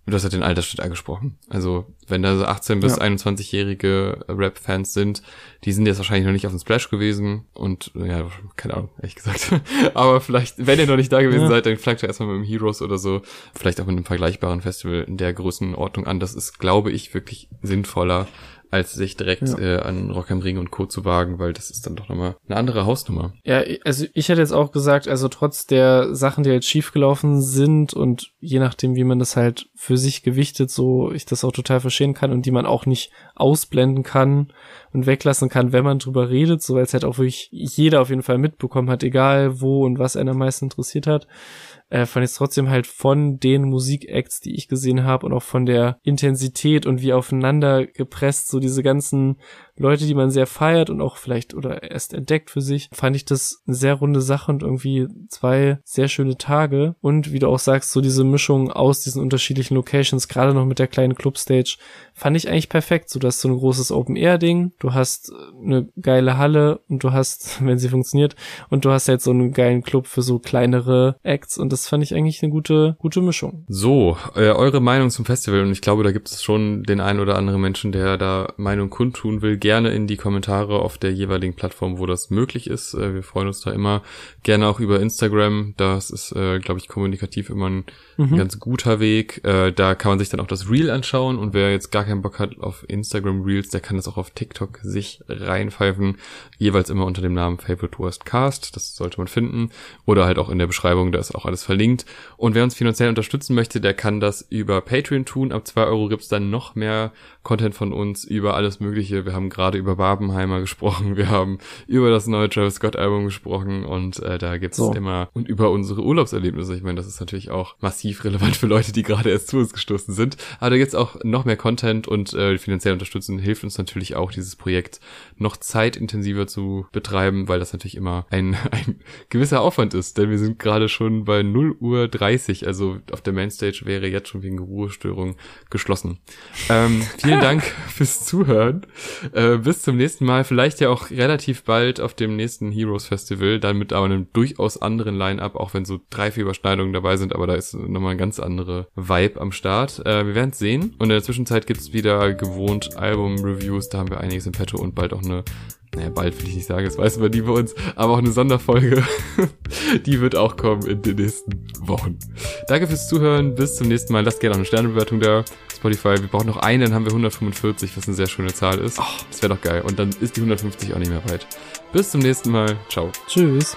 Du hast ja den Altersschnitt angesprochen. Also, wenn da so 18- bis Ja. 21-jährige Rap-Fans sind, die sind jetzt wahrscheinlich noch nicht auf dem Splash gewesen und, ja, keine Ahnung, ehrlich gesagt. Aber vielleicht, wenn ihr noch nicht da gewesen Ja. seid, dann fragt ihr erstmal mit dem Heroes oder so, vielleicht auch mit einem vergleichbaren Festival in der Größenordnung an. Das ist, glaube ich, wirklich sinnvoller, als sich direkt Ja. äh, an Rock am Ring und Co. zu wagen, weil das ist dann doch nochmal eine andere Hausnummer. Ja, also ich hätte jetzt auch gesagt, also trotz der Sachen, die halt schiefgelaufen sind und je nachdem, wie man das halt für sich gewichtet, so ich das auch total verstehen kann und die man auch nicht ausblenden kann und weglassen kann, wenn man drüber redet, so weil es halt auch wirklich jeder auf jeden Fall mitbekommen hat, egal wo und was einen am meisten interessiert hat. Äh, fand ich trotzdem halt von den Musikacts, die ich gesehen habe und auch von der Intensität und wie aufeinander gepresst, so diese ganzen Leute, die man sehr feiert und auch vielleicht oder erst entdeckt für sich, fand ich das eine sehr runde Sache und irgendwie zwei sehr schöne Tage. Und wie du auch sagst, so diese Mischung aus diesen unterschiedlichen Locations, gerade noch mit der kleinen Clubstage, fand ich eigentlich perfekt. So, du hast so ein großes Open-Air-Ding, du hast äh, eine geile Halle und du hast, wenn sie funktioniert, und du hast halt so einen geilen Club für so kleinere Acts und das fand ich eigentlich eine gute, gute Mischung. So, äh, eure Meinung zum Festival und ich glaube, da gibt es schon den einen oder anderen Menschen, der da Meinung kundtun will. Gerne in die Kommentare auf der jeweiligen Plattform, wo das möglich ist. Äh, wir freuen uns da immer. Gerne auch über Instagram. Das ist, äh, glaube ich, kommunikativ immer ein, ein ganz guter Weg. Äh, da kann man sich dann auch das Reel anschauen und wer jetzt gar keinen Bock hat auf Instagram Reels, der kann das auch auf TikTok sich reinpfeifen. Jeweils immer unter dem Namen Favorite Worst Cast. Das sollte man finden. Oder halt auch in der Beschreibung, da ist auch alles verlinkt. Und wer uns finanziell unterstützen möchte, der kann das über Patreon tun. Ab zwei Euro gibt's dann noch mehr Content von uns über alles Mögliche. Wir haben gerade über Barbenheimer gesprochen, wir haben über das neue Travis Scott Album gesprochen und äh, da gibt's So. immer und über unsere Urlaubserlebnisse. Ich meine, das ist natürlich auch massiv relevant für Leute, die gerade erst zu uns gestoßen sind. Aber da gibt's auch noch mehr Content und äh, finanziell unterstützen hilft uns natürlich auch, dieses Projekt noch zeitintensiver zu betreiben, weil das natürlich immer ein, ein gewisser Aufwand ist, denn wir sind gerade schon bei 0 Uhr 30, also auf der Mainstage wäre jetzt schon wegen Ruhestörung geschlossen. Ähm, vielen Dank fürs Zuhören. Äh, bis zum nächsten Mal, vielleicht ja auch relativ bald auf dem nächsten Heroes Festival, dann mit aber einem durchaus anderen Line-Up, auch wenn so drei, vier Überschneidungen dabei sind, aber da ist nochmal ein ganz andere Vibe am Start. Äh, wir werden es sehen. Und in der Zwischenzeit gibt's wieder gewohnt Album-Reviews, da haben wir einiges im Petto und bald auch eine naja, bald will ich nicht sagen, das weiß man nie bei uns, aber auch eine Sonderfolge, die wird auch kommen in den nächsten Wochen. Danke fürs Zuhören, bis zum nächsten Mal. Lasst gerne auch eine Sternebewertung da. Spotify, wir brauchen noch eine, dann haben wir 145, was eine sehr schöne Zahl ist. Das wäre doch geil. Und dann ist die 150 auch nicht mehr weit. Bis zum nächsten Mal. Ciao. Tschüss.